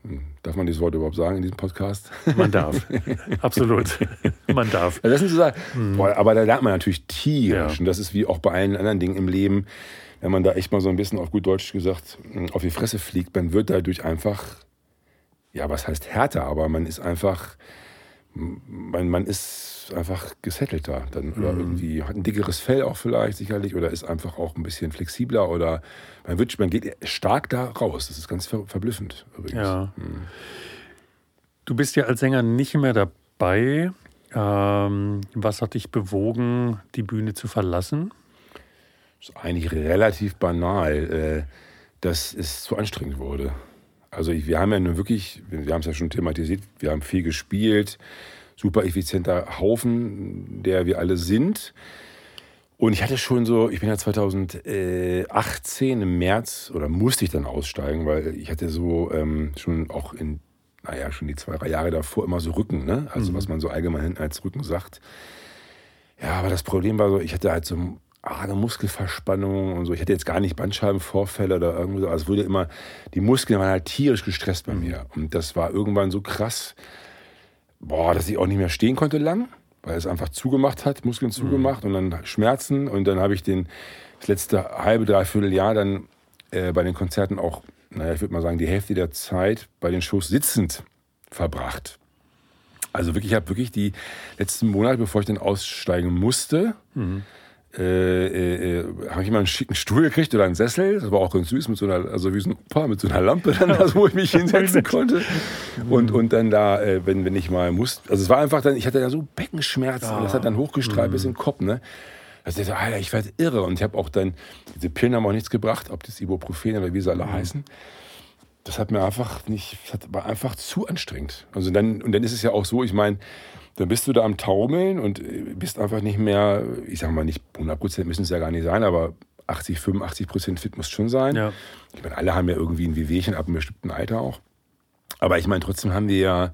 darf man dieses Wort überhaupt sagen in diesem Podcast? Man darf. Absolut. Man darf. Ja, das sind so Sachen. Boah, aber da lernt man natürlich tierisch. Ja. Und das ist wie auch bei allen anderen Dingen im Leben. Wenn man da echt mal so ein bisschen auf gut Deutsch gesagt auf die Fresse fliegt, man wird dadurch einfach, ja, was heißt härter, aber man ist einfach, man, man ist einfach gesettelter dann oder irgendwie hat ein dickeres Fell auch vielleicht sicherlich oder ist einfach auch ein bisschen flexibler oder man wird, man geht stark da raus. Das ist ganz ver verblüffend übrigens. Ja. Du bist ja als Sänger nicht mehr dabei. Ähm, was hat dich bewogen, die Bühne zu verlassen? Ist eigentlich relativ banal, äh, dass es zu anstrengend wurde. Also wir haben ja nun wirklich, wir haben es ja schon thematisiert, wir haben viel gespielt, super effizienter Haufen, der wir alle sind. Und ich hatte schon so, ich bin ja 2018 im März oder musste ich dann aussteigen, weil ich hatte so ähm, schon auch in, naja, schon die zwei, drei Jahre davor immer so Rücken, ne? Also was man so allgemein als Rücken sagt. Ja, aber das Problem war so, ich hatte halt so arge Muskelverspannungen und so. Ich hatte jetzt gar nicht Bandscheibenvorfälle oder irgendwo so. Also es wurde immer, die Muskeln waren halt tierisch gestresst bei mir. Und das war irgendwann so krass, boah, dass ich auch nicht mehr stehen konnte lang, weil es einfach zugemacht hat, Muskeln zugemacht und dann Schmerzen. Und dann habe ich den, das letzte halbe, dreiviertel Jahr dann äh, bei den Konzerten auch, naja, ich würde mal sagen, die Hälfte der Zeit bei den Shows sitzend verbracht. Also wirklich, ich habe wirklich die letzten Monate, bevor ich dann aussteigen musste, äh, äh, äh, habe ich immer einen schicken Stuhl gekriegt oder einen Sessel. Das war auch ganz süß mit so einer, also wie so ein Opa mit so einer Lampe dann, also wo ich mich hinsetzen konnte. Und, und dann da, äh, wenn, wenn ich mal musste, also es war einfach dann, ich hatte dann so Beckenschmerzen und das hat dann hochgestrahlt bis in den Kopf, ne? Also ich Alter, ich werde irre. Und ich habe auch dann, diese Pillen haben auch nichts gebracht, ob das Ibuprofen oder wie sie alle heißen. Das hat mir einfach nicht, das war einfach zu anstrengend. Also dann, und dann ist es ja auch so, ich meine, dann bist du da am Taumeln und äh, bist einfach nicht mehr, ich sage mal nicht 100 Prozent müssen es ja gar nicht sein, aber 80, 85 Prozent fit muss schon sein. Ja. Ich meine, alle haben ja irgendwie ein Wehwehchen ab einem bestimmten Alter auch. Aber ich meine, trotzdem haben wir ja,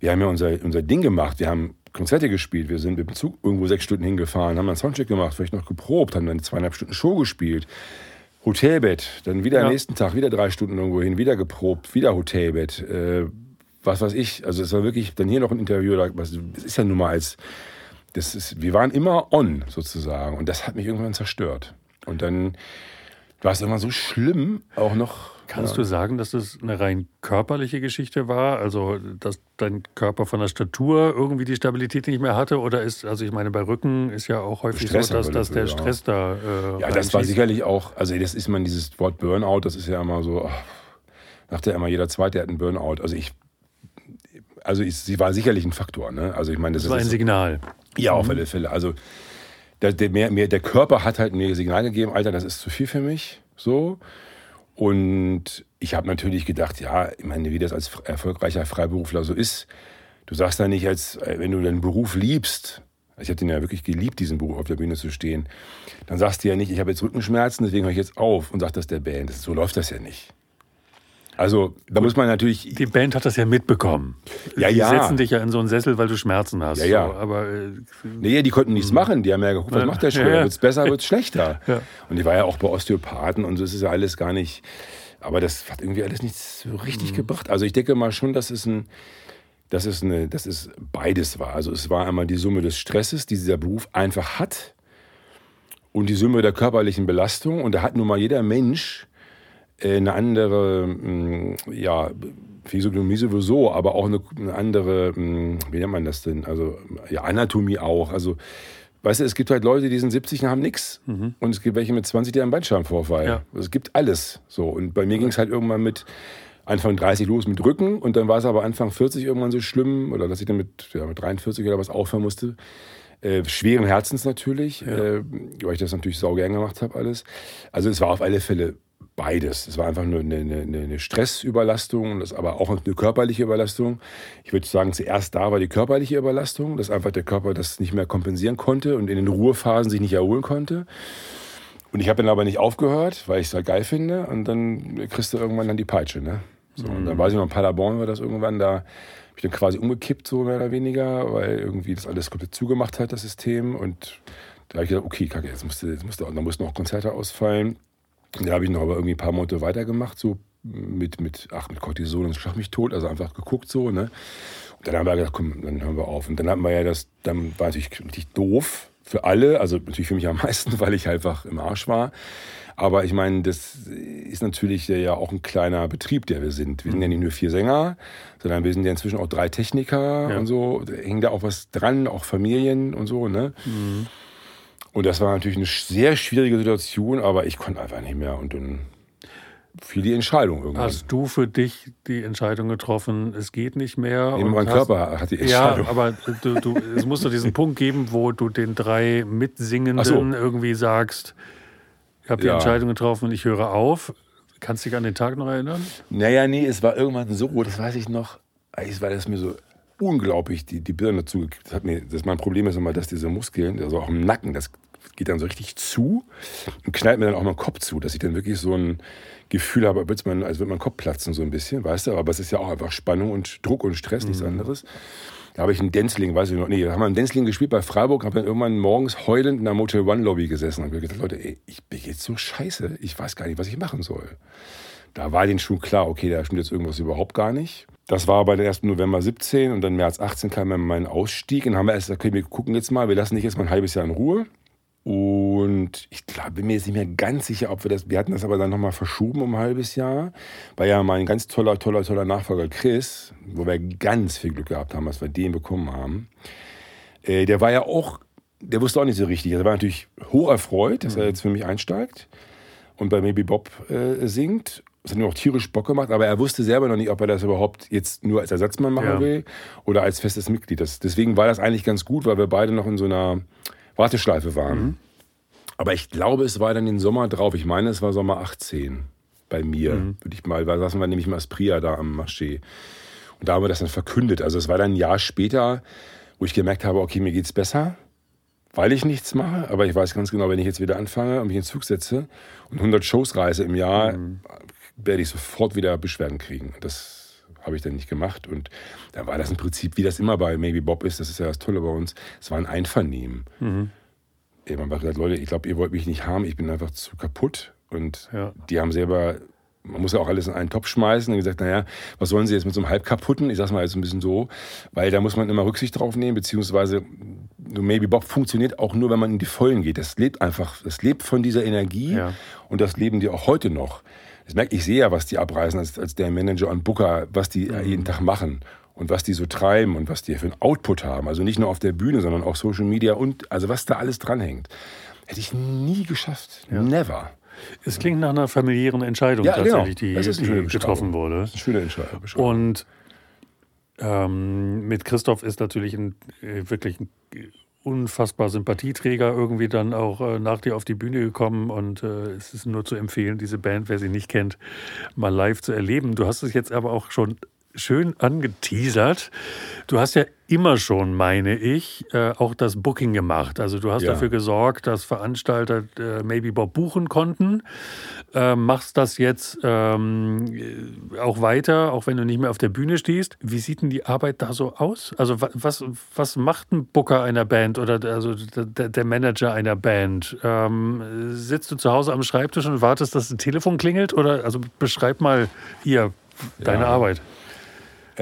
wir haben ja unser, unser Ding gemacht. Wir haben Konzerte gespielt. Wir sind mit dem Zug irgendwo sechs Stunden hingefahren, haben einen Soundcheck gemacht, vielleicht noch geprobt, haben dann zweieinhalb Stunden Show gespielt. Hotelbett, dann wieder Ja. am nächsten Tag wieder drei Stunden irgendwo hin, wieder geprobt, wieder Hotelbett. Äh, was weiß ich. Also es war wirklich dann hier noch ein Interview. Das ist ja nun mal als, das ist, wir waren immer on sozusagen und das hat mich irgendwann zerstört. Und dann war es irgendwann so schlimm, auch noch. Kannst du sagen, dass das eine rein körperliche Geschichte war? Also, dass dein Körper von der Statur irgendwie die Stabilität nicht mehr hatte? Oder ist, also ich meine, bei Rücken ist ja auch häufig Stress so, dass, dass der. Stress da. Äh, Ja, das war sicherlich auch, also das ist man dieses Wort Burnout, das ist ja immer so, ach, sagt ja immer jeder Zweite hat einen Burnout. Also ich, also ich, sie war sicherlich ein Faktor, ne? Also ich meine, das, Das war ein ist, Signal. ja auf alle Fälle. Also der, der, mehr, mehr, der Körper hat halt mir ein Signal gegeben, Alter, das ist zu viel für mich, so. Und ich habe natürlich gedacht, ja, ich meine, wie das als erfolgreicher Freiberufler so ist, du sagst da nicht, als äh, wenn du deinen Beruf liebst, ich habe den ja wirklich geliebt, diesen Beruf auf der Bühne zu stehen, dann sagst du ja nicht, ich habe jetzt Rückenschmerzen, deswegen höre ich jetzt auf und sag das der Band. So läuft das ja nicht. Also da muss man natürlich, Die Band hat das ja mitbekommen. Ja, die ja. setzen dich ja in so einen Sessel, weil du Schmerzen hast. Ja, ja. So, aber äh, nee, die konnten nichts machen. Die haben ja geguckt, was macht der schon? Ja, ja. Wird's besser, wird's schlechter? Ja. Und die war ja auch bei Osteopathen und so ist es ja alles gar nicht. Aber das hat irgendwie alles nichts so Mhm. richtig gebracht. Also ich denke mal schon, dass es ein, dass es eine, dass es beides war. Also es war einmal die Summe des Stresses, die dieser Beruf einfach hat, und die Summe der körperlichen Belastung. Und da hat nun mal jeder Mensch eine andere, mh, ja, Physiognomie sowieso, aber auch eine, eine andere, mh, wie nennt man das denn? Also ja, Anatomie auch. Also Weißt du, es gibt halt Leute, die sind 70 und haben nichts. Und es gibt welche mit 20, die haben einen Bandscheibenvorfall. Ja. Es gibt alles. So. Und bei mir ging es halt irgendwann mit Anfang 30 los mit Rücken und dann war es aber Anfang 40 irgendwann so schlimm, oder dass ich dann mit, ja, mit 43 oder was aufhören musste. Äh, schweren Herzens natürlich, äh, weil ich das natürlich sau gern gemacht habe alles. Also es war auf alle Fälle beides. Es war einfach nur eine, eine, eine Stressüberlastung, das aber auch eine körperliche Überlastung. Ich würde sagen, zuerst da war die körperliche Überlastung, dass einfach der Körper das nicht mehr kompensieren konnte und in den Ruhephasen sich nicht erholen konnte. Und ich habe dann aber nicht aufgehört, weil ich es halt geil finde. Und dann kriegst du irgendwann dann die Peitsche. Ne? So, Und dann weiß ich noch, in Paderborn war das irgendwann, da habe ich dann quasi umgekippt, so mehr oder weniger, weil irgendwie das alles komplett zugemacht hat, das System. Und da habe ich gedacht, okay, kacke, jetzt musste, jetzt musste, da mussten noch Konzerte ausfallen. Da habe ich noch aber irgendwie ein paar Monate weitergemacht, so mit, mit, ach, mit Cortison und Schlag mich tot, also einfach geguckt so, ne? Und dann haben wir gedacht, komm, dann hören wir auf. Und dann hatten wir ja das, dann war natürlich richtig doof für alle, also natürlich für mich am meisten, weil ich einfach im Arsch war. Aber ich meine, das ist natürlich ja auch ein kleiner Betrieb, der wir sind. Wir sind ja nicht nur vier Sänger, sondern wir sind ja inzwischen auch drei Techniker Ja. und so. Da hängt da auch was dran, auch Familien und so, ne? Und das war natürlich eine sehr schwierige Situation, aber ich konnte einfach nicht mehr. Und dann fiel die Entscheidung irgendwann. hast du für dich die Entscheidung getroffen, es geht nicht mehr? Nee, mein hast- Körper hat die Ja, Entscheidung. aber du, du, es muss doch diesen Punkt geben, wo du den drei Mitsingenden so. irgendwie sagst, ich habe die Ja. Entscheidung getroffen, ich höre auf. Kannst du dich an den Tag noch erinnern? Naja, nee, es war irgendwann so, das weiß ich noch, war das mir so unglaublich, die, die Birne zugekriegt. Das hat mir, das mein Problem ist immer, dass diese Muskeln, also auch im Nacken, das geht dann so richtig zu und knallt mir dann auch mein Kopf zu, dass ich dann wirklich so ein Gefühl habe, als würde mein, mein Kopf platzen so ein bisschen, weißt du, aber es ist ja auch einfach Spannung und Druck und Stress, nichts anderes. Da habe ich einen Denzling, weiß ich noch. Nee, da haben wir einen Denzling gespielt bei Freiburg, habe dann irgendwann morgens heulend in der Motel One Lobby gesessen und gesagt, Leute, ey, ich bin jetzt so scheiße, ich weiß gar nicht, was ich machen soll. Da war denen schon klar, okay, da stimmt jetzt irgendwas überhaupt gar nicht. Das war bei der ersten November 17 und dann März 18 kam dann mein Ausstieg. Und dann haben wir erst, okay, wir gucken jetzt mal, wir lassen dich jetzt mal ein halbes Jahr in Ruhe. Und ich glaube, bin mir jetzt nicht mehr ganz sicher, ob wir das, wir hatten das aber dann nochmal verschoben um ein halbes Jahr, weil ja mein ganz toller, toller, toller Nachfolger Chris, wo wir ganz viel Glück gehabt haben, dass wir den bekommen haben, äh, der war ja auch, der wusste auch nicht so richtig. Er war natürlich hoch erfreut, dass er jetzt für mich einsteigt und bei Maybe Bob äh, singt. Es hat mir auch tierisch Bock gemacht, aber er wusste selber noch nicht, ob er das überhaupt jetzt nur als Ersatzmann machen Ja. will oder als festes Mitglied. Das, deswegen war das eigentlich ganz gut, weil wir beide noch in so einer Warteschleife waren. Aber ich glaube, es war dann den Sommer drauf. Ich meine, es war Sommer 18 bei mir. Würde ich mal, da saßen wir nämlich im Aspria da am Marché. Und da haben wir das dann verkündet. Also es war dann ein Jahr später, wo ich gemerkt habe, okay, mir geht's besser, weil ich nichts mache. Aber ich weiß ganz genau, wenn ich jetzt wieder anfange und mich in den Zug setze und 100 Shows reise im Jahr, werde ich sofort wieder Beschwerden kriegen. Das habe ich dann nicht gemacht. Und da war das im Prinzip, wie das immer bei Maybe Bob ist, das ist ja das Tolle bei uns, es war ein Einvernehmen. Ey, Man hat gesagt, Leute, ich glaube, ihr wollt mich nicht haben, ich bin einfach zu kaputt. Und Ja. die haben selber, man muss ja auch alles in einen Topf schmeißen und gesagt, naja, was sollen sie jetzt mit so einem halb kaputten, ich sag's mal jetzt ein bisschen so, weil da muss man immer Rücksicht drauf nehmen, beziehungsweise so Maybe Bob funktioniert auch nur, wenn man in die Vollen geht. Das lebt einfach, das lebt von dieser Energie Ja. und das leben die auch heute noch. Das merke ich sehe ja, was die abreißen als, als der Manager und Booker, was die äh, jeden Tag machen und was die so treiben und was die für einen Output haben. Also nicht nur auf der Bühne, sondern auch Social Media und also was da alles dranhängt. Hätte ich nie geschafft. Never. Es klingt nach einer familiären Entscheidung Ja, genau. tatsächlich, die, eine schöne die getroffen wurde. Das ist eine schöne Entscheidung. Und ähm, mit Christoph ist natürlich ein, äh, wirklich ein unfassbar Sympathieträger irgendwie dann auch äh, nach dir auf die Bühne gekommen und äh, es ist nur zu empfehlen, diese Band, wer sie nicht kennt, mal live zu erleben. Du hast es jetzt aber auch schon schön angeteasert. Du hast ja immer schon, meine ich, äh, auch das Booking gemacht. Also du hast Ja. dafür gesorgt, dass Veranstalter äh, Maybe Bob buchen konnten. Äh, machst das jetzt ähm, äh, auch weiter, auch wenn du nicht mehr auf der Bühne stehst. Wie sieht denn die Arbeit da so aus? Also wa- was, was macht ein Booker einer Band oder der- also der, der Manager einer Band? Ähm, sitzt du zu Hause am Schreibtisch und wartest, dass ein Telefon klingelt? Oder also beschreib mal hier deine Ja. Arbeit.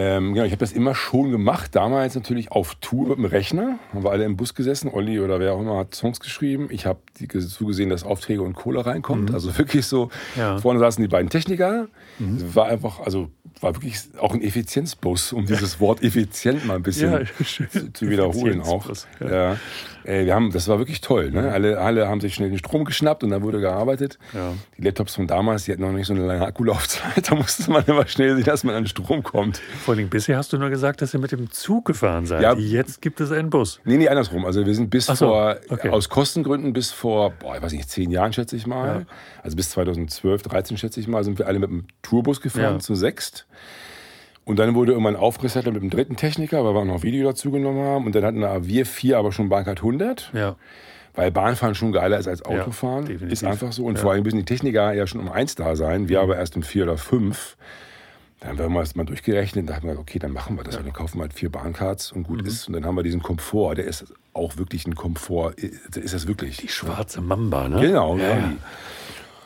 Ähm, genau, ich habe das immer schon gemacht. Damals natürlich auf Tour mit dem Rechner. Haben wir alle im Bus gesessen. Olli oder wer auch immer hat Songs geschrieben. Ich habe zugesehen, dass Aufträge und Kohle reinkommt. Also wirklich so. Mhm. Ja. Mhm. Vorne saßen die beiden Techniker. Es war einfach, also war wirklich auch ein Effizienzbus, um dieses Wort effizient mal ein bisschen Ja, zu, zu wiederholen auch. Ja. Äh, wir haben, das war wirklich toll. Ne? Alle, alle haben sich schnell den Strom geschnappt und dann wurde gearbeitet. Ja. Die Laptops von damals, die hatten noch nicht so eine lange Akkulaufzeit. Da musste man immer schnell sehen, dass man an den Strom kommt. Vor allem bisher hast du nur gesagt, dass ihr mit dem Zug gefahren seid. Ja. Jetzt gibt es einen Bus. Nee, nee, andersrum. Also wir sind bis so, vor, okay. aus Kostengründen bis vor, boah, ich weiß nicht, zehn Jahren schätze ich mal. Also bis 2012, 13 schätze ich mal, sind wir alle mit dem Tourbus gefahren, zu sechst. Und dann wurde irgendwann aufgesettelt mit dem dritten Techniker, weil wir auch noch Video dazu genommen haben. Und dann hatten wir vier aber schon Bahncard 100. Ja. Weil Bahnfahren schon geiler ist als Ja, Autofahren. definitiv. ist einfach so. Und Ja. vor allem müssen die Techniker ja schon um eins da sein. Wir aber erst um vier oder fünf. Dann haben wir mal das mal durchgerechnet und dachten wir, okay, dann machen wir das. Dann kaufen wir halt vier Bahncards und Mhm. gut ist. Und dann haben wir diesen Komfort. Der ist auch wirklich ein Komfort. Ist das wirklich. Die schwarze Mamba, ne? Genau, ja. ja.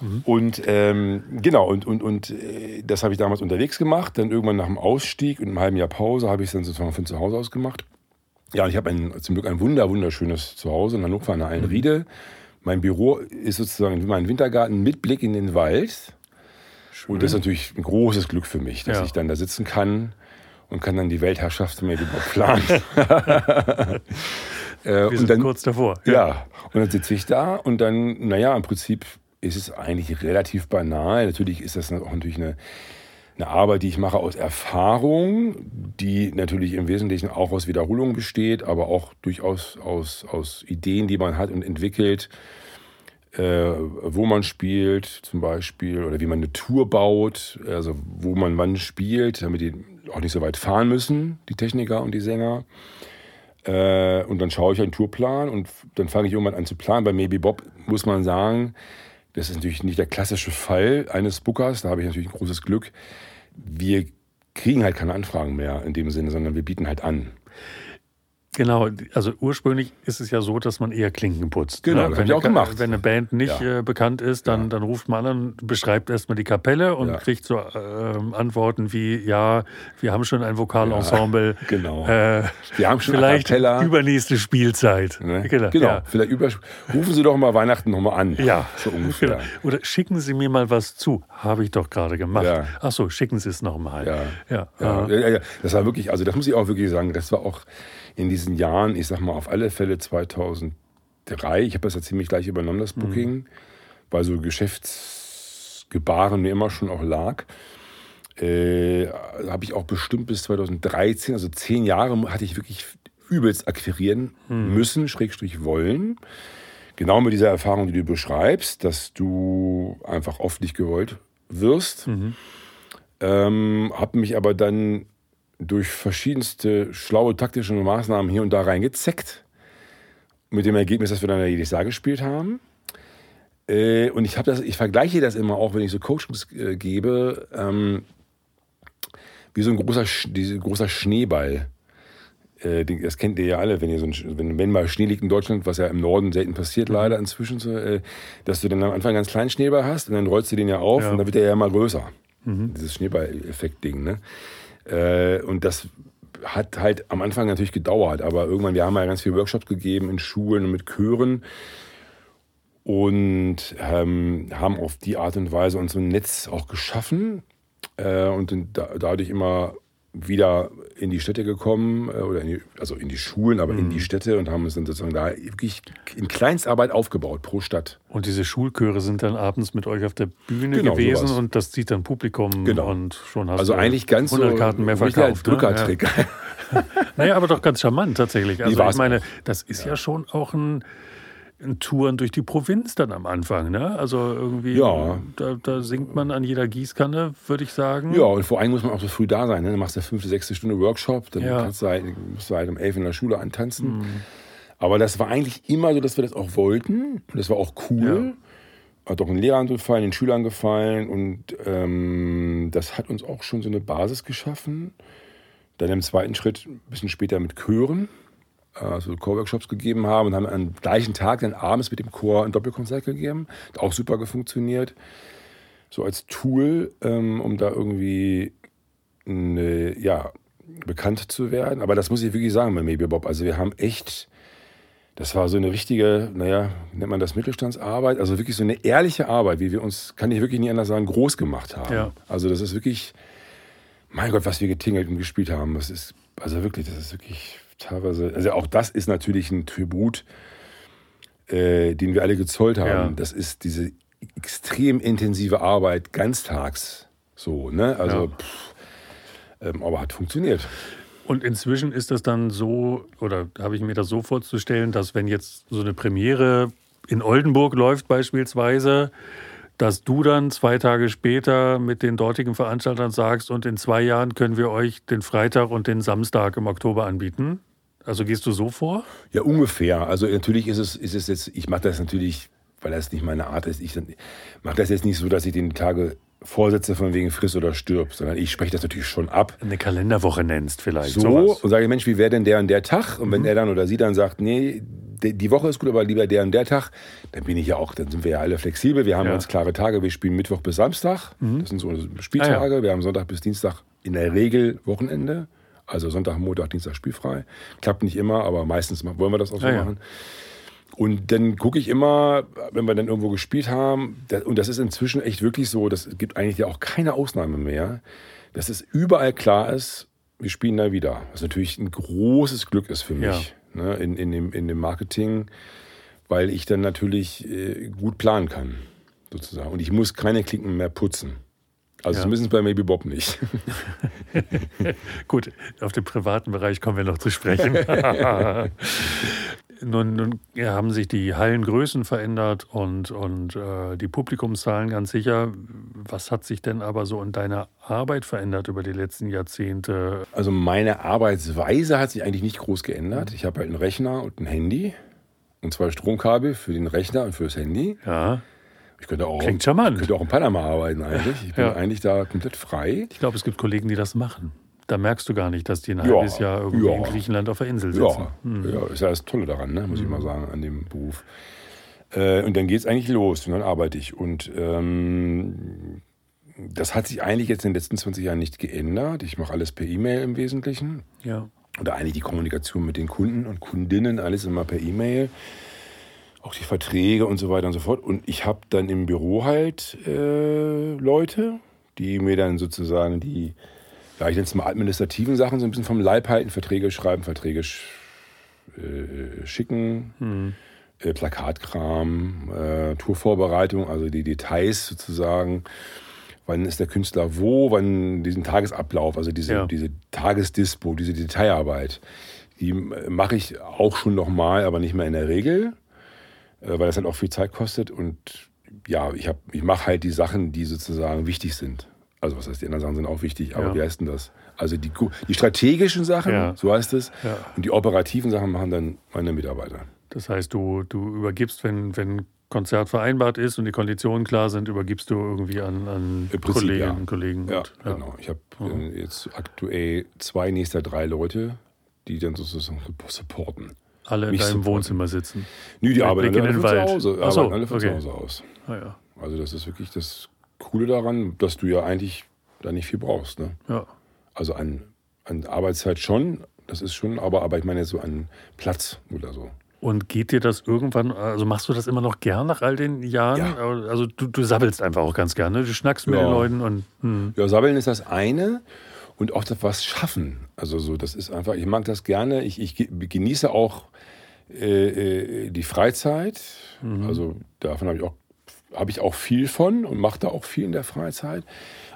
Ja. Und ähm, genau, und, und, und äh, das habe ich damals unterwegs gemacht. Dann irgendwann nach dem Ausstieg und einem halben Jahr Pause habe ich es dann sozusagen von zu Hause aus gemacht. Ja, und ich habe ein, zum Glück ein wunder, wunderschönes Zuhause in Hannover an der Einriede. Mein Büro ist sozusagen wie mein Wintergarten mit Blick in den Wald. Und das ist natürlich ein großes Glück für mich, dass Ja. ich dann da sitzen kann und kann dann die Weltherrschaft mir planen. äh, Wir und sind dann, kurz davor. ja, und dann sitze ich da und dann, naja, im Prinzip ist es eigentlich relativ banal. Natürlich ist das auch natürlich eine, eine Arbeit, die ich mache aus Erfahrung, die natürlich im Wesentlichen auch aus Wiederholungen besteht, aber auch durchaus aus, aus Ideen, die man hat und entwickelt, äh, wo man spielt zum Beispiel oder wie man eine Tour baut, also wo man wann spielt, damit die auch nicht so weit fahren müssen, die Techniker und die Sänger. Äh, und dann schaue ich einen Tourplan und dann fange ich irgendwann an zu planen. Bei Maybe Bob muss man sagen, das ist natürlich nicht der klassische Fall eines Bookers, da habe ich natürlich ein großes Glück. Wir kriegen halt keine Anfragen mehr in dem Sinne, sondern wir bieten halt an. Genau, also ursprünglich ist es ja so, dass man eher Klinken putzt. Genau, ne? das wenn, hab ich auch gemacht. wenn eine Band nicht Ja. äh, bekannt ist, dann, Ja. dann ruft man an, beschreibt erstmal die Kapelle und Ja. kriegt so ähm, Antworten wie, ja, wir haben schon ein Vokalensemble. Genau. Äh, Wir haben schon vielleicht übernächste Spielzeit. Ne? Genau. Genau. Vielleicht über, rufen Sie doch mal Weihnachten nochmal an. Ja, So ungefähr. Genau. Oder schicken Sie mir mal was zu. Habe ich doch gerade gemacht. Ja. Ach so, schicken Sie es nochmal. Ja. Ja. Ja, äh, ja, ja, das war wirklich, also das muss ich auch wirklich sagen, das war auch in diesen Jahren, ich sag mal auf alle Fälle 2003, ich habe das ja ziemlich gleich übernommen, das Booking, weil so Geschäftsgebaren mir immer schon auch lag. Äh, habe ich auch bestimmt bis 2013, also zehn Jahre, hatte ich wirklich übelst akquirieren müssen, Schrägstrich wollen. Genau mit dieser Erfahrung, die du beschreibst, dass du einfach oft nicht gewollt wirst. Ähm, habe mich aber dann durch verschiedenste schlaue taktische Maßnahmen hier und da reingezeckt. Mit dem Ergebnis, dass wir dann jedes Jahr gespielt haben. Äh, und ich, das, ich vergleiche das immer auch, wenn ich so Coachings äh, gebe, ähm, wie so ein großer, diese, großer Schneeball. Äh, das kennt ihr ja alle, wenn, ihr so ein, wenn, wenn mal Schnee liegt in Deutschland, was ja im Norden selten passiert, leider inzwischen, so, äh, dass du dann am Anfang einen ganz kleinen Schneeball hast und dann rollst du den ja auf Ja. und dann wird der ja mal größer. Dieses Schneeball-Effekt-Ding. Ne? Äh, und das hat halt am Anfang natürlich gedauert, aber irgendwann, wir haben ja ganz viele Workshops gegeben in Schulen und mit Chören und ähm, haben auf die Art und Weise uns ein Netz auch geschaffen äh, und dadurch immer wieder in die Städte gekommen, äh, oder in die, also in die Schulen, aber in die Städte und haben uns dann sozusagen da wirklich in Kleinstarbeit aufgebaut pro Stadt. Und diese Schulchöre sind dann abends mit euch auf der Bühne Genau, gewesen sowas. und das zieht dann Publikum Genau. und schon hast Also du eigentlich ganz so 100 Karten mehr verkauft. ne? Drückertrick. Ja. Naja, aber doch ganz charmant tatsächlich. Also ich meine, das ist ja, schon auch ein Touren durch die Provinz dann am Anfang. Ne? Also irgendwie, Ja. da, da singt man an jeder Gießkanne, würde ich sagen. Ja, und vor allem muss man auch so früh da sein. Ne? Dann machst du fünfte, sechste Stunde Workshop, dann Ja. kannst du halt, musst du halt um elf in der Schule antanzen. Aber das war eigentlich immer so, dass wir das auch wollten. Und das war auch cool. Hat auch den Lehrern gefallen, den Schülern gefallen. Und ähm, das hat uns auch schon so eine Basis geschaffen. Dann im zweiten Schritt, ein bisschen später mit Chören, also Chorworkshops gegeben haben und haben am gleichen Tag dann abends mit dem Chor ein Doppelkonzert gegeben. Hat auch super funktioniert so als Tool, ähm, um da irgendwie eine, ja, bekannt zu werden. Aber das muss ich wirklich sagen bei Maybe Bob. Also wir haben echt, das war so eine richtige, naja, nennt man das Mittelstandsarbeit, also wirklich so eine ehrliche Arbeit, wie wir uns, kann ich wirklich nie anders sagen, groß gemacht haben. Ja. Also das ist wirklich, mein Gott, was wir getingelt und gespielt haben. Das ist, also wirklich, das ist wirklich teilweise, also auch das ist natürlich ein Tribut, äh, den wir alle gezollt haben. Ja. Das ist diese extrem intensive Arbeit ganztags. So, ne? Also, Ja. pff, ähm, aber hat funktioniert. Und inzwischen ist das dann so, oder habe ich mir das so vorzustellen, dass wenn jetzt so eine Premiere in Oldenburg läuft beispielsweise, dass du dann zwei Tage später mit den dortigen Veranstaltern sagst, und in zwei Jahren können wir euch den Freitag und den Samstag im Oktober anbieten? Also gehst du so vor? Ja, ungefähr. Also natürlich ist es, ist es jetzt, ich mache das natürlich, weil das nicht meine Art ist, ich mache das jetzt nicht so, dass ich den Tage vorsetze von wegen friss oder stirb, sondern ich spreche das natürlich schon ab. Eine Kalenderwoche nennst vielleicht. So sowas. und sage, Mensch, wie wäre denn der und der Tag? Und wenn er dann oder sie dann sagt, nee, die Woche ist gut, aber lieber der und der Tag, dann bin ich ja auch, dann sind wir ja alle flexibel. Wir haben Ja. ganz klare Tage, wir spielen Mittwoch bis Samstag. Das sind so Spieltage. Wir haben Sonntag bis Dienstag in der Regel Wochenende. Also Sonntag, Montag, Dienstag spielfrei. Klappt nicht immer, aber meistens wollen wir das auch so ja. machen. Und dann gucke ich immer, wenn wir dann irgendwo gespielt haben, und das ist inzwischen echt wirklich so, das gibt eigentlich ja auch keine Ausnahme mehr, dass es überall klar ist, wir spielen da wieder. Was natürlich ein großes Glück ist für mich ne, in, in, dem, in dem Marketing, weil ich dann natürlich äh, gut planen kann, sozusagen. Und ich muss keine Klinken mehr putzen. Also Ja. zumindest bei Maybe Bob nicht. Gut, auf den privaten Bereich kommen wir noch zu sprechen. nun nun ja, haben sich die Hallengrößen verändert und, und äh, die Publikumszahlen ganz sicher. Was hat sich denn aber so in deiner Arbeit verändert über die letzten Jahrzehnte? Also meine Arbeitsweise hat sich eigentlich nicht groß geändert. Ich habe halt einen Rechner und ein Handy und zwei Stromkabel für den Rechner und fürs Handy. Ja, Ich könnte auch, Klingt charmant. Ich könnte auch in Panama arbeiten eigentlich. Ich bin Ja. eigentlich da komplett frei. Ich glaube, es gibt Kollegen, die das machen. Da merkst du gar nicht, dass die ein Ja, halbes Jahr irgendwie ja. in Griechenland auf der Insel sitzen. Ja, ja, ist ja das Tolle daran, ne, muss ich mal sagen, an dem Beruf. Äh, und dann geht es eigentlich los und dann arbeite ich. Und ähm, das hat sich eigentlich jetzt in den letzten 20 Jahren nicht geändert. Ich mache alles per E-Mail im Wesentlichen. Ja. Oder eigentlich die Kommunikation mit den Kunden und Kundinnen, alles immer per E-Mail. Auch die Verträge und so weiter und so fort. Und ich habe dann im Büro halt äh, Leute, die mir dann sozusagen die, ja, ich nenne es mal administrativen Sachen so ein bisschen vom Leib halten, Verträge schreiben, Verträge sch äh, schicken, äh, Plakatkram, äh, Tourvorbereitung, also die Details sozusagen. Wann ist der Künstler wo, wann diesen Tagesablauf, also diese, Ja. diese Tagesdispo, diese Detailarbeit, die äh, mache ich auch schon nochmal, aber nicht mehr in der Regel, weil das halt auch viel Zeit kostet. Und ja, ich, hab- ich mache halt die Sachen, die sozusagen wichtig sind. Also was heißt, die anderen Sachen sind auch wichtig, aber Ja. wie heißt denn das? Also die, die strategischen Sachen, Ja. so heißt es, Ja. und die operativen Sachen machen dann meine Mitarbeiter. Das heißt, du, du übergibst, wenn, wenn Konzert vereinbart ist und die Konditionen klar sind, übergibst du irgendwie an, an Prinzip, Kolleginnen ja. und Kollegen. Ja, und, genau. Ich habe äh, jetzt aktuell zwei nächster drei Leute, die dann sozusagen supporten. Alle in deinem. Wohnzimmer sitzen. Nö, die Mit arbeiten Blick in alle den von Wald. zu Hause, so, arbeiten alle von okay. zu Hause aus. Ah, ja. Also das ist wirklich das Coole daran, dass du ja eigentlich da nicht viel brauchst. Ne? Ja. Also an, an Arbeitszeit schon, das ist schon, aber, aber ich meine jetzt so an Platz oder so. Und geht dir das irgendwann, also machst du das immer noch gern nach all den Jahren? Ja. Also du, du sabbelst einfach auch ganz gerne. Du schnackst mit Ja. den Leuten und hm. Ja, Sabbeln ist das eine und auch das was schaffen. Also so, das ist einfach, ich mag das gerne. Ich, ich ge- genieße auch äh, äh, die Freizeit. Also davon habe ich auch habe ich auch viel von und mache da auch viel in der Freizeit.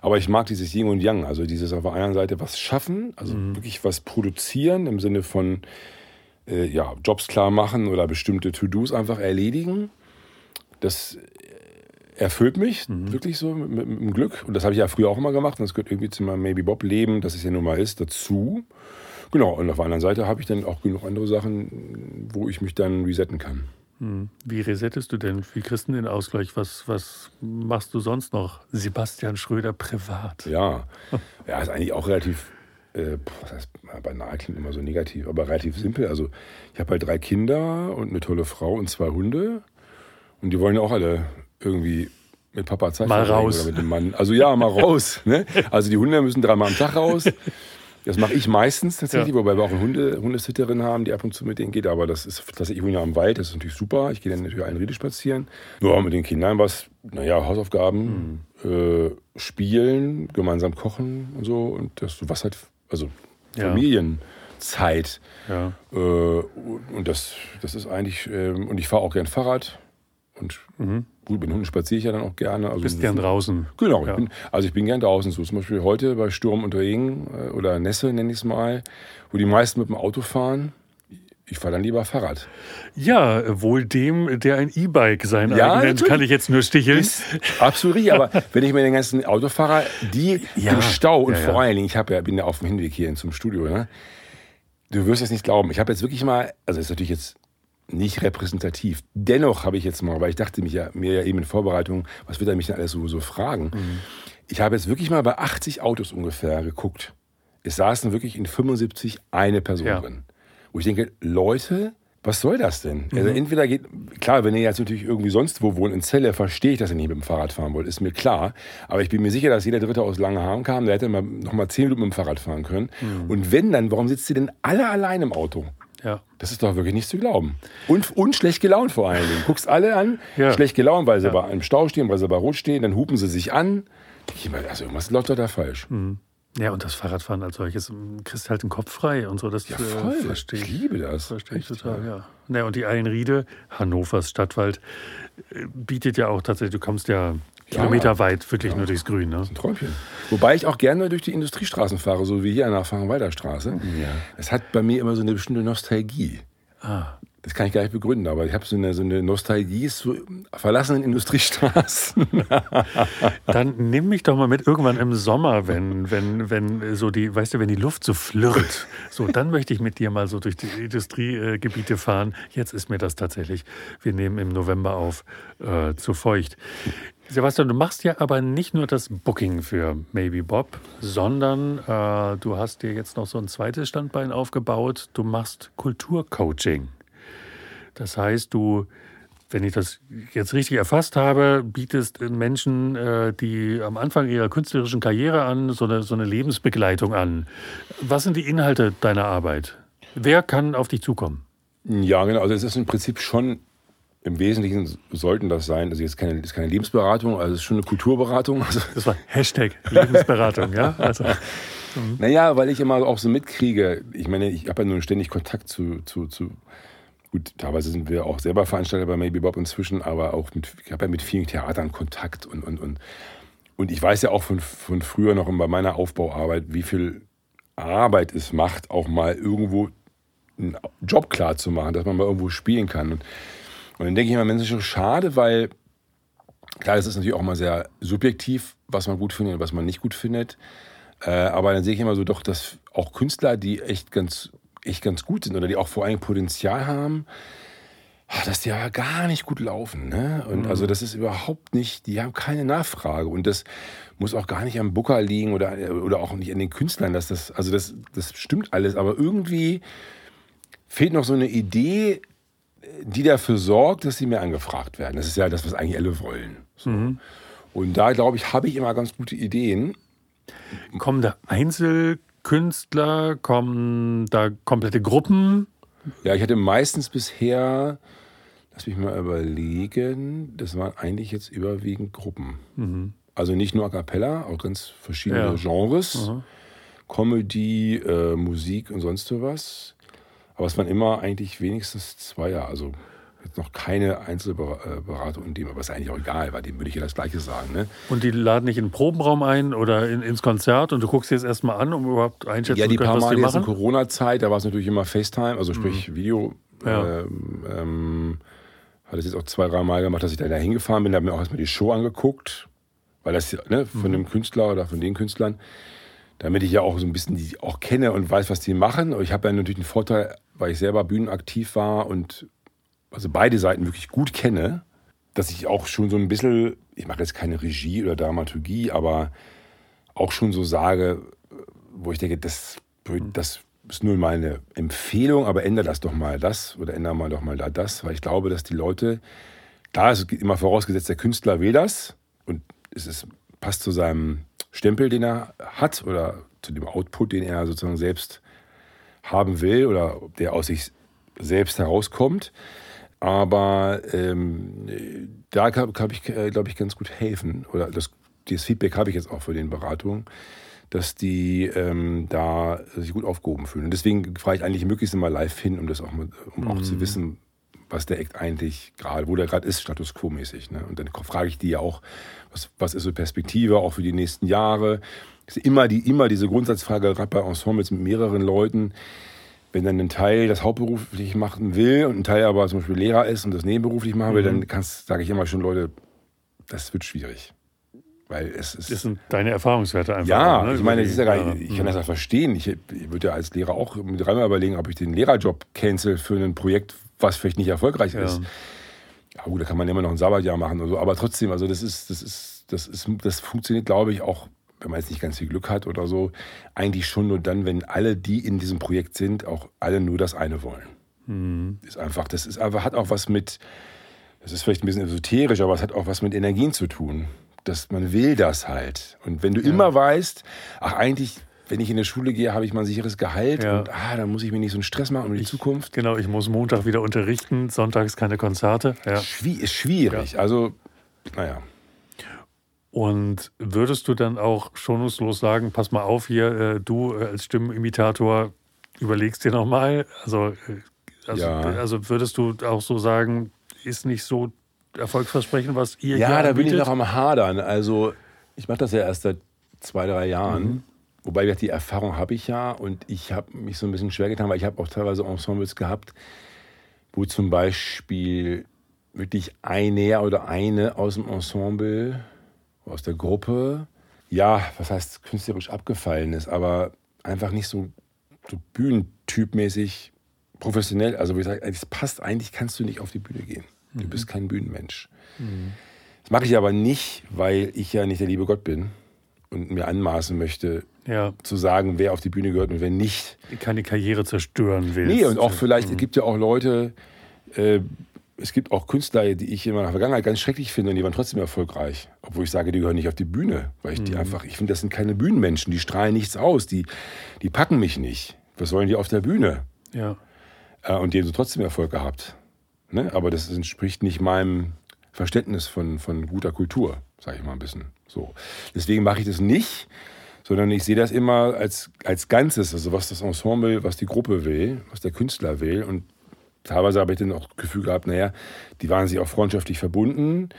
Aber ich mag dieses Yin und Yang, also dieses auf der einen Seite was schaffen, also wirklich was produzieren im Sinne von äh, ja, Jobs klar machen oder bestimmte To-Dos einfach erledigen. Das erfüllt mich wirklich so mit, mit, mit dem Glück. Und das habe ich ja früher auch immer gemacht. Und das gehört irgendwie zu meinem Maybe Bob Leben, das es ja nun mal ist, dazu. Genau. Und auf der anderen Seite habe ich dann auch genug andere Sachen, wo ich mich dann resetten kann. wie resettest du denn? Wie kriegst du den Ausgleich? Was, was machst du sonst noch? Sebastian Schröder privat. Ja. Ja, ist eigentlich auch relativ, äh, was heißt, banal klingt immer so negativ, aber relativ simpel. Also ich habe halt drei Kinder und eine tolle Frau und zwei Hunde. Und die wollen ja auch alle irgendwie mit Papa Zeit Mal raus. Oder mit dem Mann. Also ja, mal raus. Ne? Also die Hunde müssen dreimal am Tag raus. Das mache ich meistens tatsächlich, Ja. wobei wir auch eine Hunde, Hundesitterin haben, die ab und zu mit denen geht. Aber das ist tatsächlich, ich wohne ja am Wald, das ist natürlich super. Ich gehe dann natürlich allen Riede spazieren. Nur mit den Kindern was, naja, Hausaufgaben, äh, spielen, gemeinsam kochen und so. Und das, was halt, also Ja. Familienzeit. Ja. Äh, und das, das ist eigentlich, ähm, und ich fahre auch gern Fahrrad. Und gut, mit den Hunden spaziere ich ja dann auch gerne. Also. Bist gern draußen. Genau, Ja. ich bin, also ich bin gern draußen. So zum Beispiel heute bei Sturm und Regen äh, oder Nässe nenne ich es mal, wo die meisten mit dem Auto fahren. Ich fahre dann lieber Fahrrad. Ja, wohl dem, der ein E-Bike sein Ja, eigen nennt, kann ich jetzt nur sticheln. Ist absolut richtig, aber wenn ich mir den ganzen Autofahrer, die Ja. im Stau und Ja, vor allen Dingen, ich hab ja, bin ja auf dem Hinweg hierhin zum Studio, ne? du wirst es nicht glauben. Ich habe jetzt wirklich mal, also das ist natürlich jetzt nicht repräsentativ. Dennoch habe ich jetzt mal, weil ich dachte mich ja, mir ja eben in Vorbereitung, was wird er mich denn alles so, so fragen? Ich habe jetzt wirklich mal bei 80 Autos ungefähr geguckt. Es saßen wirklich in 75 eine Person Ja. drin. Wo ich denke, Leute, was soll das denn? Also entweder geht, klar, wenn ihr jetzt natürlich irgendwie sonst wo wohnt, in Celle, verstehe ich, dass ihr nicht mit dem Fahrrad fahren wollt, ist mir klar. Aber ich bin mir sicher, dass jeder Dritte aus Langenhagen kam, der hätte mal, noch mal 10 Minuten mit dem Fahrrad fahren können. Und wenn dann, warum sitzt ihr denn alle allein im Auto? Ja. Das ist doch wirklich nicht zu glauben. Und, und schlecht gelaunt vor allen Dingen. Guckst alle an, Ja. schlecht gelaunt, weil sie bei einem Stau stehen, weil sie bei Rot stehen, dann hupen sie sich an. Ich meine, Also irgendwas läuft doch da falsch. ja, und das Fahrradfahren als solches ähm, kriegst halt den Kopf frei und so. Das Ja, äh, voll. verstehe ich liebe das. Verstehe ich total, ja. ja. Und die Eilenriede, Hannovers Stadtwald, äh, bietet ja auch tatsächlich, du kommst ja, kilometerweit wirklich nur durchs Grün. Ne? Ein Träumchen. Wobei ich auch gerne durch die Industriestraßen fahre, so wie hier an der Fahrenwalder Straße. Das hat bei mir immer so eine bestimmte Nostalgie. Ah, Das kann ich gar nicht begründen, aber ich habe so eine, so eine Nostalgie zu verlassenen Industriestraßen. Dann nimm mich doch mal mit irgendwann im Sommer, wenn, wenn, wenn so die, weißt du, wenn die Luft so flirrt. So, dann möchte ich mit dir mal so durch die Industriegebiete fahren. Jetzt ist mir das tatsächlich. Wir nehmen im November auf äh, zu feucht. Sebastian, du machst ja aber nicht nur das Booking für Maybe Bob, sondern äh, du hast dir jetzt noch so ein zweites Standbein aufgebaut. Du machst Kulturcoaching. Das heißt, du, wenn ich das jetzt richtig erfasst habe, bietest Menschen, äh, die am Anfang ihrer künstlerischen Karriere an, so eine, so eine Lebensbegleitung an. Was sind die Inhalte deiner Arbeit? Wer kann auf dich zukommen? Ja, genau. Also es ist im Prinzip schon im Wesentlichen sollten das sein, also jetzt keine, ist keine Lebensberatung, also es ist schon eine Kulturberatung. Also das war Hashtag Lebensberatung, ja? Also, mhm. Naja, weil ich immer auch so mitkriege, ich meine, ich habe ja nun ständig Kontakt zu, zu, zu gut, teilweise sind wir auch selber Veranstalter bei Maybe Bob inzwischen, aber auch mit, ich habe ja mit vielen Theatern Kontakt und, und, und, und ich weiß ja auch von, von früher noch bei meiner Aufbauarbeit, wie viel Arbeit es macht, auch mal irgendwo einen Job klar zu machen, dass man mal irgendwo spielen kann. Und, und dann denke ich mir, Mensch, ist schon schade, weil klar, es ist natürlich auch mal sehr subjektiv, was man gut findet und was man nicht gut findet. Äh, aber dann sehe ich immer so doch, dass auch Künstler, die echt ganz echt ganz gut sind oder die auch vor allem Potenzial haben, ah, dass die ja gar nicht gut laufen. Ne? Und mhm. also das ist überhaupt nicht, die haben keine Nachfrage. Und das muss auch gar nicht am Booker liegen oder, oder auch nicht an den Künstlern. Dass das, also das, das stimmt alles, aber irgendwie fehlt noch so eine Idee, die dafür sorgt, dass sie mehr angefragt werden. Das ist ja das, was eigentlich alle wollen. So. Mhm. Und da, glaube ich, habe ich immer ganz gute Ideen. Kommen da Einzel Künstler? Kommen da komplette Gruppen? Ja, ich hatte meistens bisher, lass mich mal überlegen, das waren eigentlich jetzt überwiegend Gruppen. Mhm. Also nicht nur A Cappella, auch ganz verschiedene ja. Genres. Mhm. Comedy, äh, Musik und sonst was. Aber es waren immer eigentlich wenigstens Zweier. Also jetzt noch keine Einzelberatung in dem, aber ist eigentlich auch egal, weil dem würde ich ja das Gleiche sagen. Ne? Und die laden nicht in den Probenraum ein oder in, ins Konzert und du guckst dir jetzt erstmal an, um überhaupt einschätzen ja, zu können, was die machen? Ja, die paar Mal in Corona-Zeit, da war es natürlich immer FaceTime, also sprich mhm. Video. Ja. Ähm, ähm, hat es jetzt auch zwei, drei Mal gemacht, dass ich da hingefahren bin, da habe mir auch erstmal die Show angeguckt, weil das ne, von mhm. dem Künstler oder von den Künstlern, damit ich ja auch so ein bisschen die auch kenne und weiß, was die machen. Ich habe ja natürlich einen Vorteil, weil ich selber bühnenaktiv war und also beide Seiten wirklich gut kenne, dass ich auch schon so ein bisschen, ich mache jetzt keine Regie oder Dramaturgie, aber auch schon so sage, wo ich denke, das, das ist nur mal eine Empfehlung, aber ändere das doch mal das oder ändere mal doch mal da das, weil ich glaube, dass die Leute, da ist immer vorausgesetzt, der Künstler will das und es ist, passt zu seinem Stempel, den er hat oder zu dem Output, den er sozusagen selbst haben will oder der aus sich selbst herauskommt. Aber ähm, da kann, kann ich, äh, glaube ich, ganz gut helfen. Oder das, dieses Feedback habe ich jetzt auch für den Beratungen, dass die ähm, da sich gut aufgehoben fühlen. Und deswegen frage ich eigentlich möglichst immer live hin, um das auch, mal, um mhm. auch zu mhm. wissen, was der Act eigentlich gerade, wo der gerade ist, Status quo-mäßig. Ne? Und dann frage ich die ja auch, was, was ist so Perspektive auch für die nächsten Jahre? Ist immer, die, immer diese Grundsatzfrage, gerade bei Ensembles mit mehreren Leuten, wenn dann ein Teil das hauptberuflich machen will und ein Teil aber zum Beispiel Lehrer ist und das nebenberuflich machen will, mhm. dann sage ich immer schon, Leute, das wird schwierig. Weil es ist. Das sind deine Erfahrungswerte einfach. Ja, ne? ich meine, das ist ja gar nicht, ich kann das ja verstehen. Ich, ich würde ja als Lehrer auch dreimal überlegen, ob ich den Lehrerjob cancel für ein Projekt, was vielleicht nicht erfolgreich ja. ist. Ja, gut, da kann man immer noch ein Sabbatjahr machen oder so. Aber trotzdem, also das ist, das ist, das ist, das funktioniert, glaube ich, auch wenn man jetzt nicht ganz viel Glück hat oder so, eigentlich schon nur dann, wenn alle, die in diesem Projekt sind, auch alle nur das eine wollen. Mhm. Ist einfach, das ist einfach, hat auch was mit, das ist vielleicht ein bisschen esoterisch, aber es hat auch was mit Energien zu tun. Dass man will das halt. Und wenn du ja. immer weißt, ach eigentlich wenn ich in die Schule gehe, habe ich mein sicheres Gehalt ja. und ah, dann muss ich mir nicht so einen Stress machen um die ich, Zukunft. Genau, ich muss Montag wieder unterrichten, sonntags keine Konzerte. Ja. Schwie ist schwierig. Ja. Also, naja. Und würdest du dann auch schonungslos sagen, pass mal auf hier, äh, du äh, als Stimmenimitator überlegst dir nochmal? Also, äh, also, ja. also würdest du auch so sagen, ist nicht so erfolgsversprechend, was ihr Ja, da bin ich noch am Hadern. Also ich mache das ja erst seit zwei, drei Jahren. Mhm. Wobei die Erfahrung habe ich ja und ich habe mich so ein bisschen schwer getan, weil ich habe auch teilweise Ensembles gehabt, wo zum Beispiel wirklich einer oder eine aus dem Ensemble, aus der Gruppe, ja, was heißt künstlerisch abgefallen ist, aber einfach nicht so, so bühnentypmäßig professionell. Also, ich sage, es passt eigentlich, kannst du nicht auf die Bühne gehen. Du mhm. bist kein Bühnenmensch. Mhm. Das mache ich aber nicht, weil ich ja nicht der liebe Gott bin und mir anmaßen möchte, ja. zu sagen, wer auf die Bühne gehört und wer nicht. Keine Karriere zerstören will. Nee, und auch vielleicht, mhm. es gibt ja auch Leute, äh, es gibt auch Künstler, die ich in meiner Vergangenheit ganz schrecklich finde und die waren trotzdem erfolgreich. Obwohl ich sage, die gehören nicht auf die Bühne. Weil ich die mhm. einfach, ich finde, das sind keine Bühnenmenschen, die strahlen nichts aus, die, die packen mich nicht. Was sollen die auf der Bühne? Ja. Äh, und die haben so trotzdem Erfolg gehabt. Ne? Aber das entspricht nicht meinem Verständnis von, von guter Kultur, sage ich mal ein bisschen. So. Deswegen mache ich das nicht, sondern ich sehe das immer als, als Ganzes, also was das Ensemble, was die Gruppe will, was der Künstler will. Und teilweise habe ich dann auch das Gefühl gehabt, naja, die waren sich auch freundschaftlich verbunden.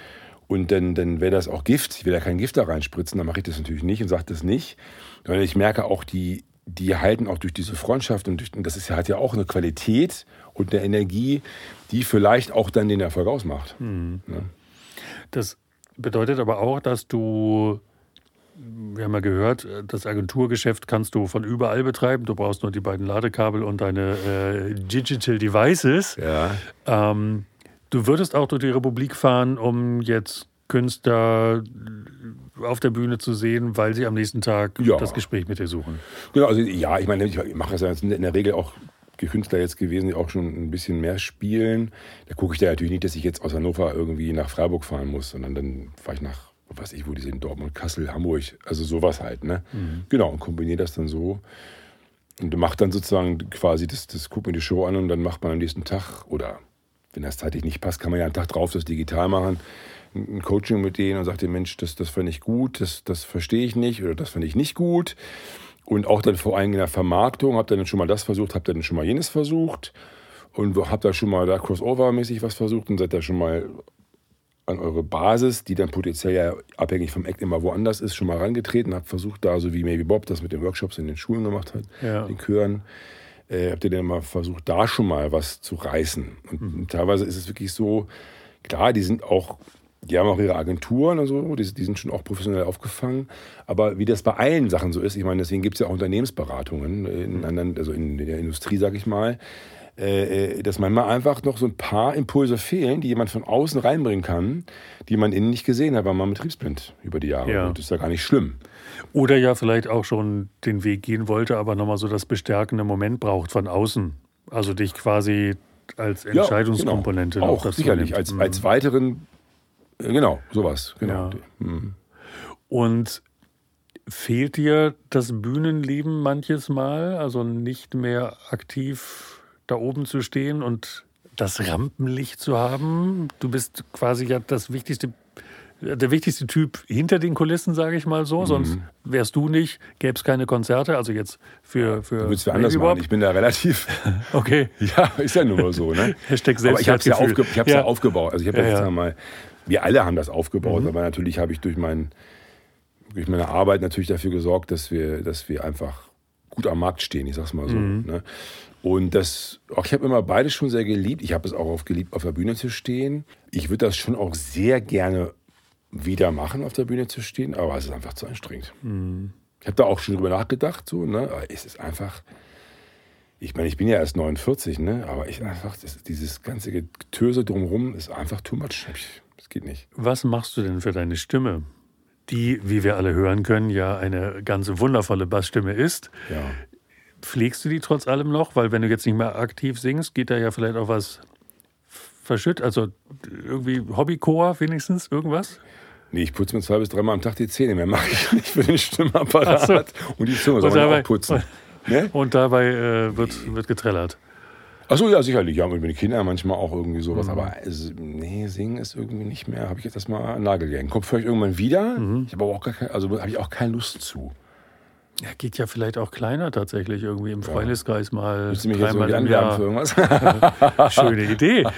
Und dann, dann wäre das auch Gift. Ich will ja kein Gift da reinspritzen, dann mache ich das natürlich nicht und sage das nicht. Sondern ich merke auch, die, die halten auch durch diese Freundschaft und, durch, und das ist, hat ja auch eine Qualität und eine Energie, die vielleicht auch dann den Erfolg ausmacht. Mhm. Ne? Das bedeutet aber auch, dass du, wir haben ja gehört, das Agenturgeschäft kannst du von überall betreiben. Du brauchst nur die beiden Ladekabel und deine äh, Digital Devices. Ja. Ähm, du würdest auch durch die Republik fahren, um jetzt Künstler auf der Bühne zu sehen, weil sie am nächsten Tag ja. das Gespräch mit dir suchen. Genau, also ja, ich meine, ich mache es ja in der Regel auch Künstler jetzt gewesen, die auch schon ein bisschen mehr spielen. Da gucke ich da natürlich nicht, dass ich jetzt aus Hannover irgendwie nach Freiburg fahren muss, sondern dann fahre ich nach, was ich, wo die sind, Dortmund, Kassel, Hamburg, also sowas halt. Ne? Mhm. Genau, und kombiniere das dann so. Und macht dann sozusagen quasi das, das guckt mir die Show an und dann macht man am nächsten Tag, oder wenn das zeitlich nicht passt, kann man ja einen Tag drauf das digital machen, ein Coaching mit denen und sagt dem Mensch, das, das fand ich gut, das, das verstehe ich nicht oder das fand ich nicht gut. Und auch dann vor allem in der Vermarktung, habt ihr dann schon mal das versucht, habt ihr dann schon mal jenes versucht und habt da schon mal da Crossover-mäßig was versucht und seid da schon mal an eure Basis, die dann potenziell ja abhängig vom Act immer woanders ist, schon mal rangetreten, habt versucht da, so wie Maybe Bob das mit den Workshops in den Schulen gemacht hat, ja. den Chören, äh, habt ihr dann mal versucht, da schon mal was zu reißen. Und mhm. teilweise ist es wirklich so, klar, die sind auch die haben auch ihre Agenturen und so, die, die, sind schon auch professionell aufgefangen. Aber wie das bei allen Sachen so ist, ich meine, deswegen gibt es ja auch Unternehmensberatungen in anderen, also in der Industrie, sag ich mal, äh, äh, dass manchmal einfach noch so ein paar Impulse fehlen, die jemand von außen reinbringen kann, die man innen nicht gesehen hat, weil man betriebsblind über die Jahre. Ja. Und das ist ja gar nicht schlimm. Oder ja vielleicht auch schon den Weg gehen wollte, aber nochmal so das bestärkende Moment braucht von außen. Also dich quasi als Entscheidungskomponente ja, genau. auch sicherlich als, als weiteren genau, sowas. Genau. Ja. Mhm. Und fehlt dir das Bühnenleben manches Mal? Also nicht mehr aktiv da oben zu stehen und das Rampenlicht zu haben? Du bist quasi ja das wichtigste der wichtigste Typ hinter den Kulissen, sage ich mal so. Mhm. Sonst wärst du nicht, gäbe es keine Konzerte. Also jetzt für. für du willst du anders machen. Ich bin da relativ. okay. Ja, ist ja nur so. Ne? Hashtag Aber ich habe es ja, aufge ja. ja. aufgebaut. Also ich habe ja, jetzt ja. mal wir alle haben das aufgebaut, mhm. aber natürlich habe ich durch, mein, durch meine Arbeit natürlich dafür gesorgt, dass wir, dass wir einfach gut am Markt stehen, ich sag's mal so. Mhm. Ne? Und das, auch ich habe immer beides schon sehr geliebt. Ich habe es auch auf geliebt, auf der Bühne zu stehen. Ich würde das schon auch sehr gerne wieder machen, auf der Bühne zu stehen, aber es ist einfach zu anstrengend. Mhm. Ich habe da auch schon drüber nachgedacht, so, ne? Aber es ist einfach, ich meine, ich bin ja erst 49, ne? Aber ich einfach, das, dieses ganze Getöse drumherum ist einfach too much. Ich das geht nicht. Was machst du denn für deine Stimme? Die, wie wir alle hören können, ja eine ganz wundervolle Bassstimme ist. Ja. Pflegst du die trotz allem noch? Weil wenn du jetzt nicht mehr aktiv singst, geht da ja vielleicht auch was verschütt. Also irgendwie Hobbychor wenigstens, irgendwas? Nee, ich putze mir zwei bis dreimal am Tag die Zähne. Mehr mache ich nicht für den Stimmapparat. So. Und die Zunge soll man auch putzen. Ne? Und dabei äh, wird, wird getrellert. Achso, ja, sicherlich. Ja, mit den Kindern manchmal auch irgendwie sowas. Mhm. Aber nee, singen ist irgendwie nicht mehr. Habe ich jetzt erstmal einen Nagel gehängt. Kommt vielleicht irgendwann wieder. Mhm. Ich habe aber auch gar keine, also habe ich auch keine Lust zu. Ja, geht ja vielleicht auch kleiner tatsächlich irgendwie im Freundeskreis ja. mal. Willst du mich jetzt irgendwie anwerben für irgendwas? Schöne Idee.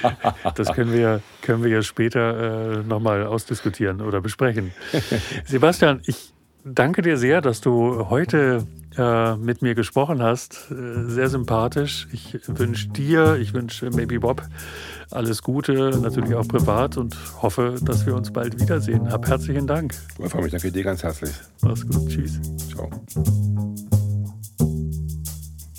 Das können wir, können wir ja später äh, nochmal ausdiskutieren oder besprechen. Sebastian, ich danke dir sehr, dass du heute äh, mit mir gesprochen hast. Äh, sehr sympathisch. Ich wünsche dir, ich wünsche Maybe Bob alles Gute, natürlich auch privat und hoffe, dass wir uns bald wiedersehen. Hab herzlichen Dank. Ich freue mich, danke dir ganz herzlich. Mach's gut. Tschüss. Ciao.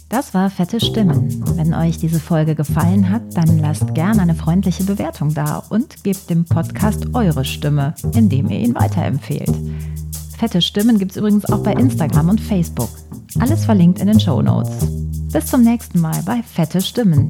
Das war Fette Stimmen. Wenn euch diese Folge gefallen hat, dann lasst gerne eine freundliche Bewertung da und gebt dem Podcast eure Stimme, indem ihr ihn weiterempfehlt. Fette Stimmen gibt es übrigens auch bei Instagram und Facebook. Alles verlinkt in den Show Notes. Bis zum nächsten Mal bei Fette Stimmen.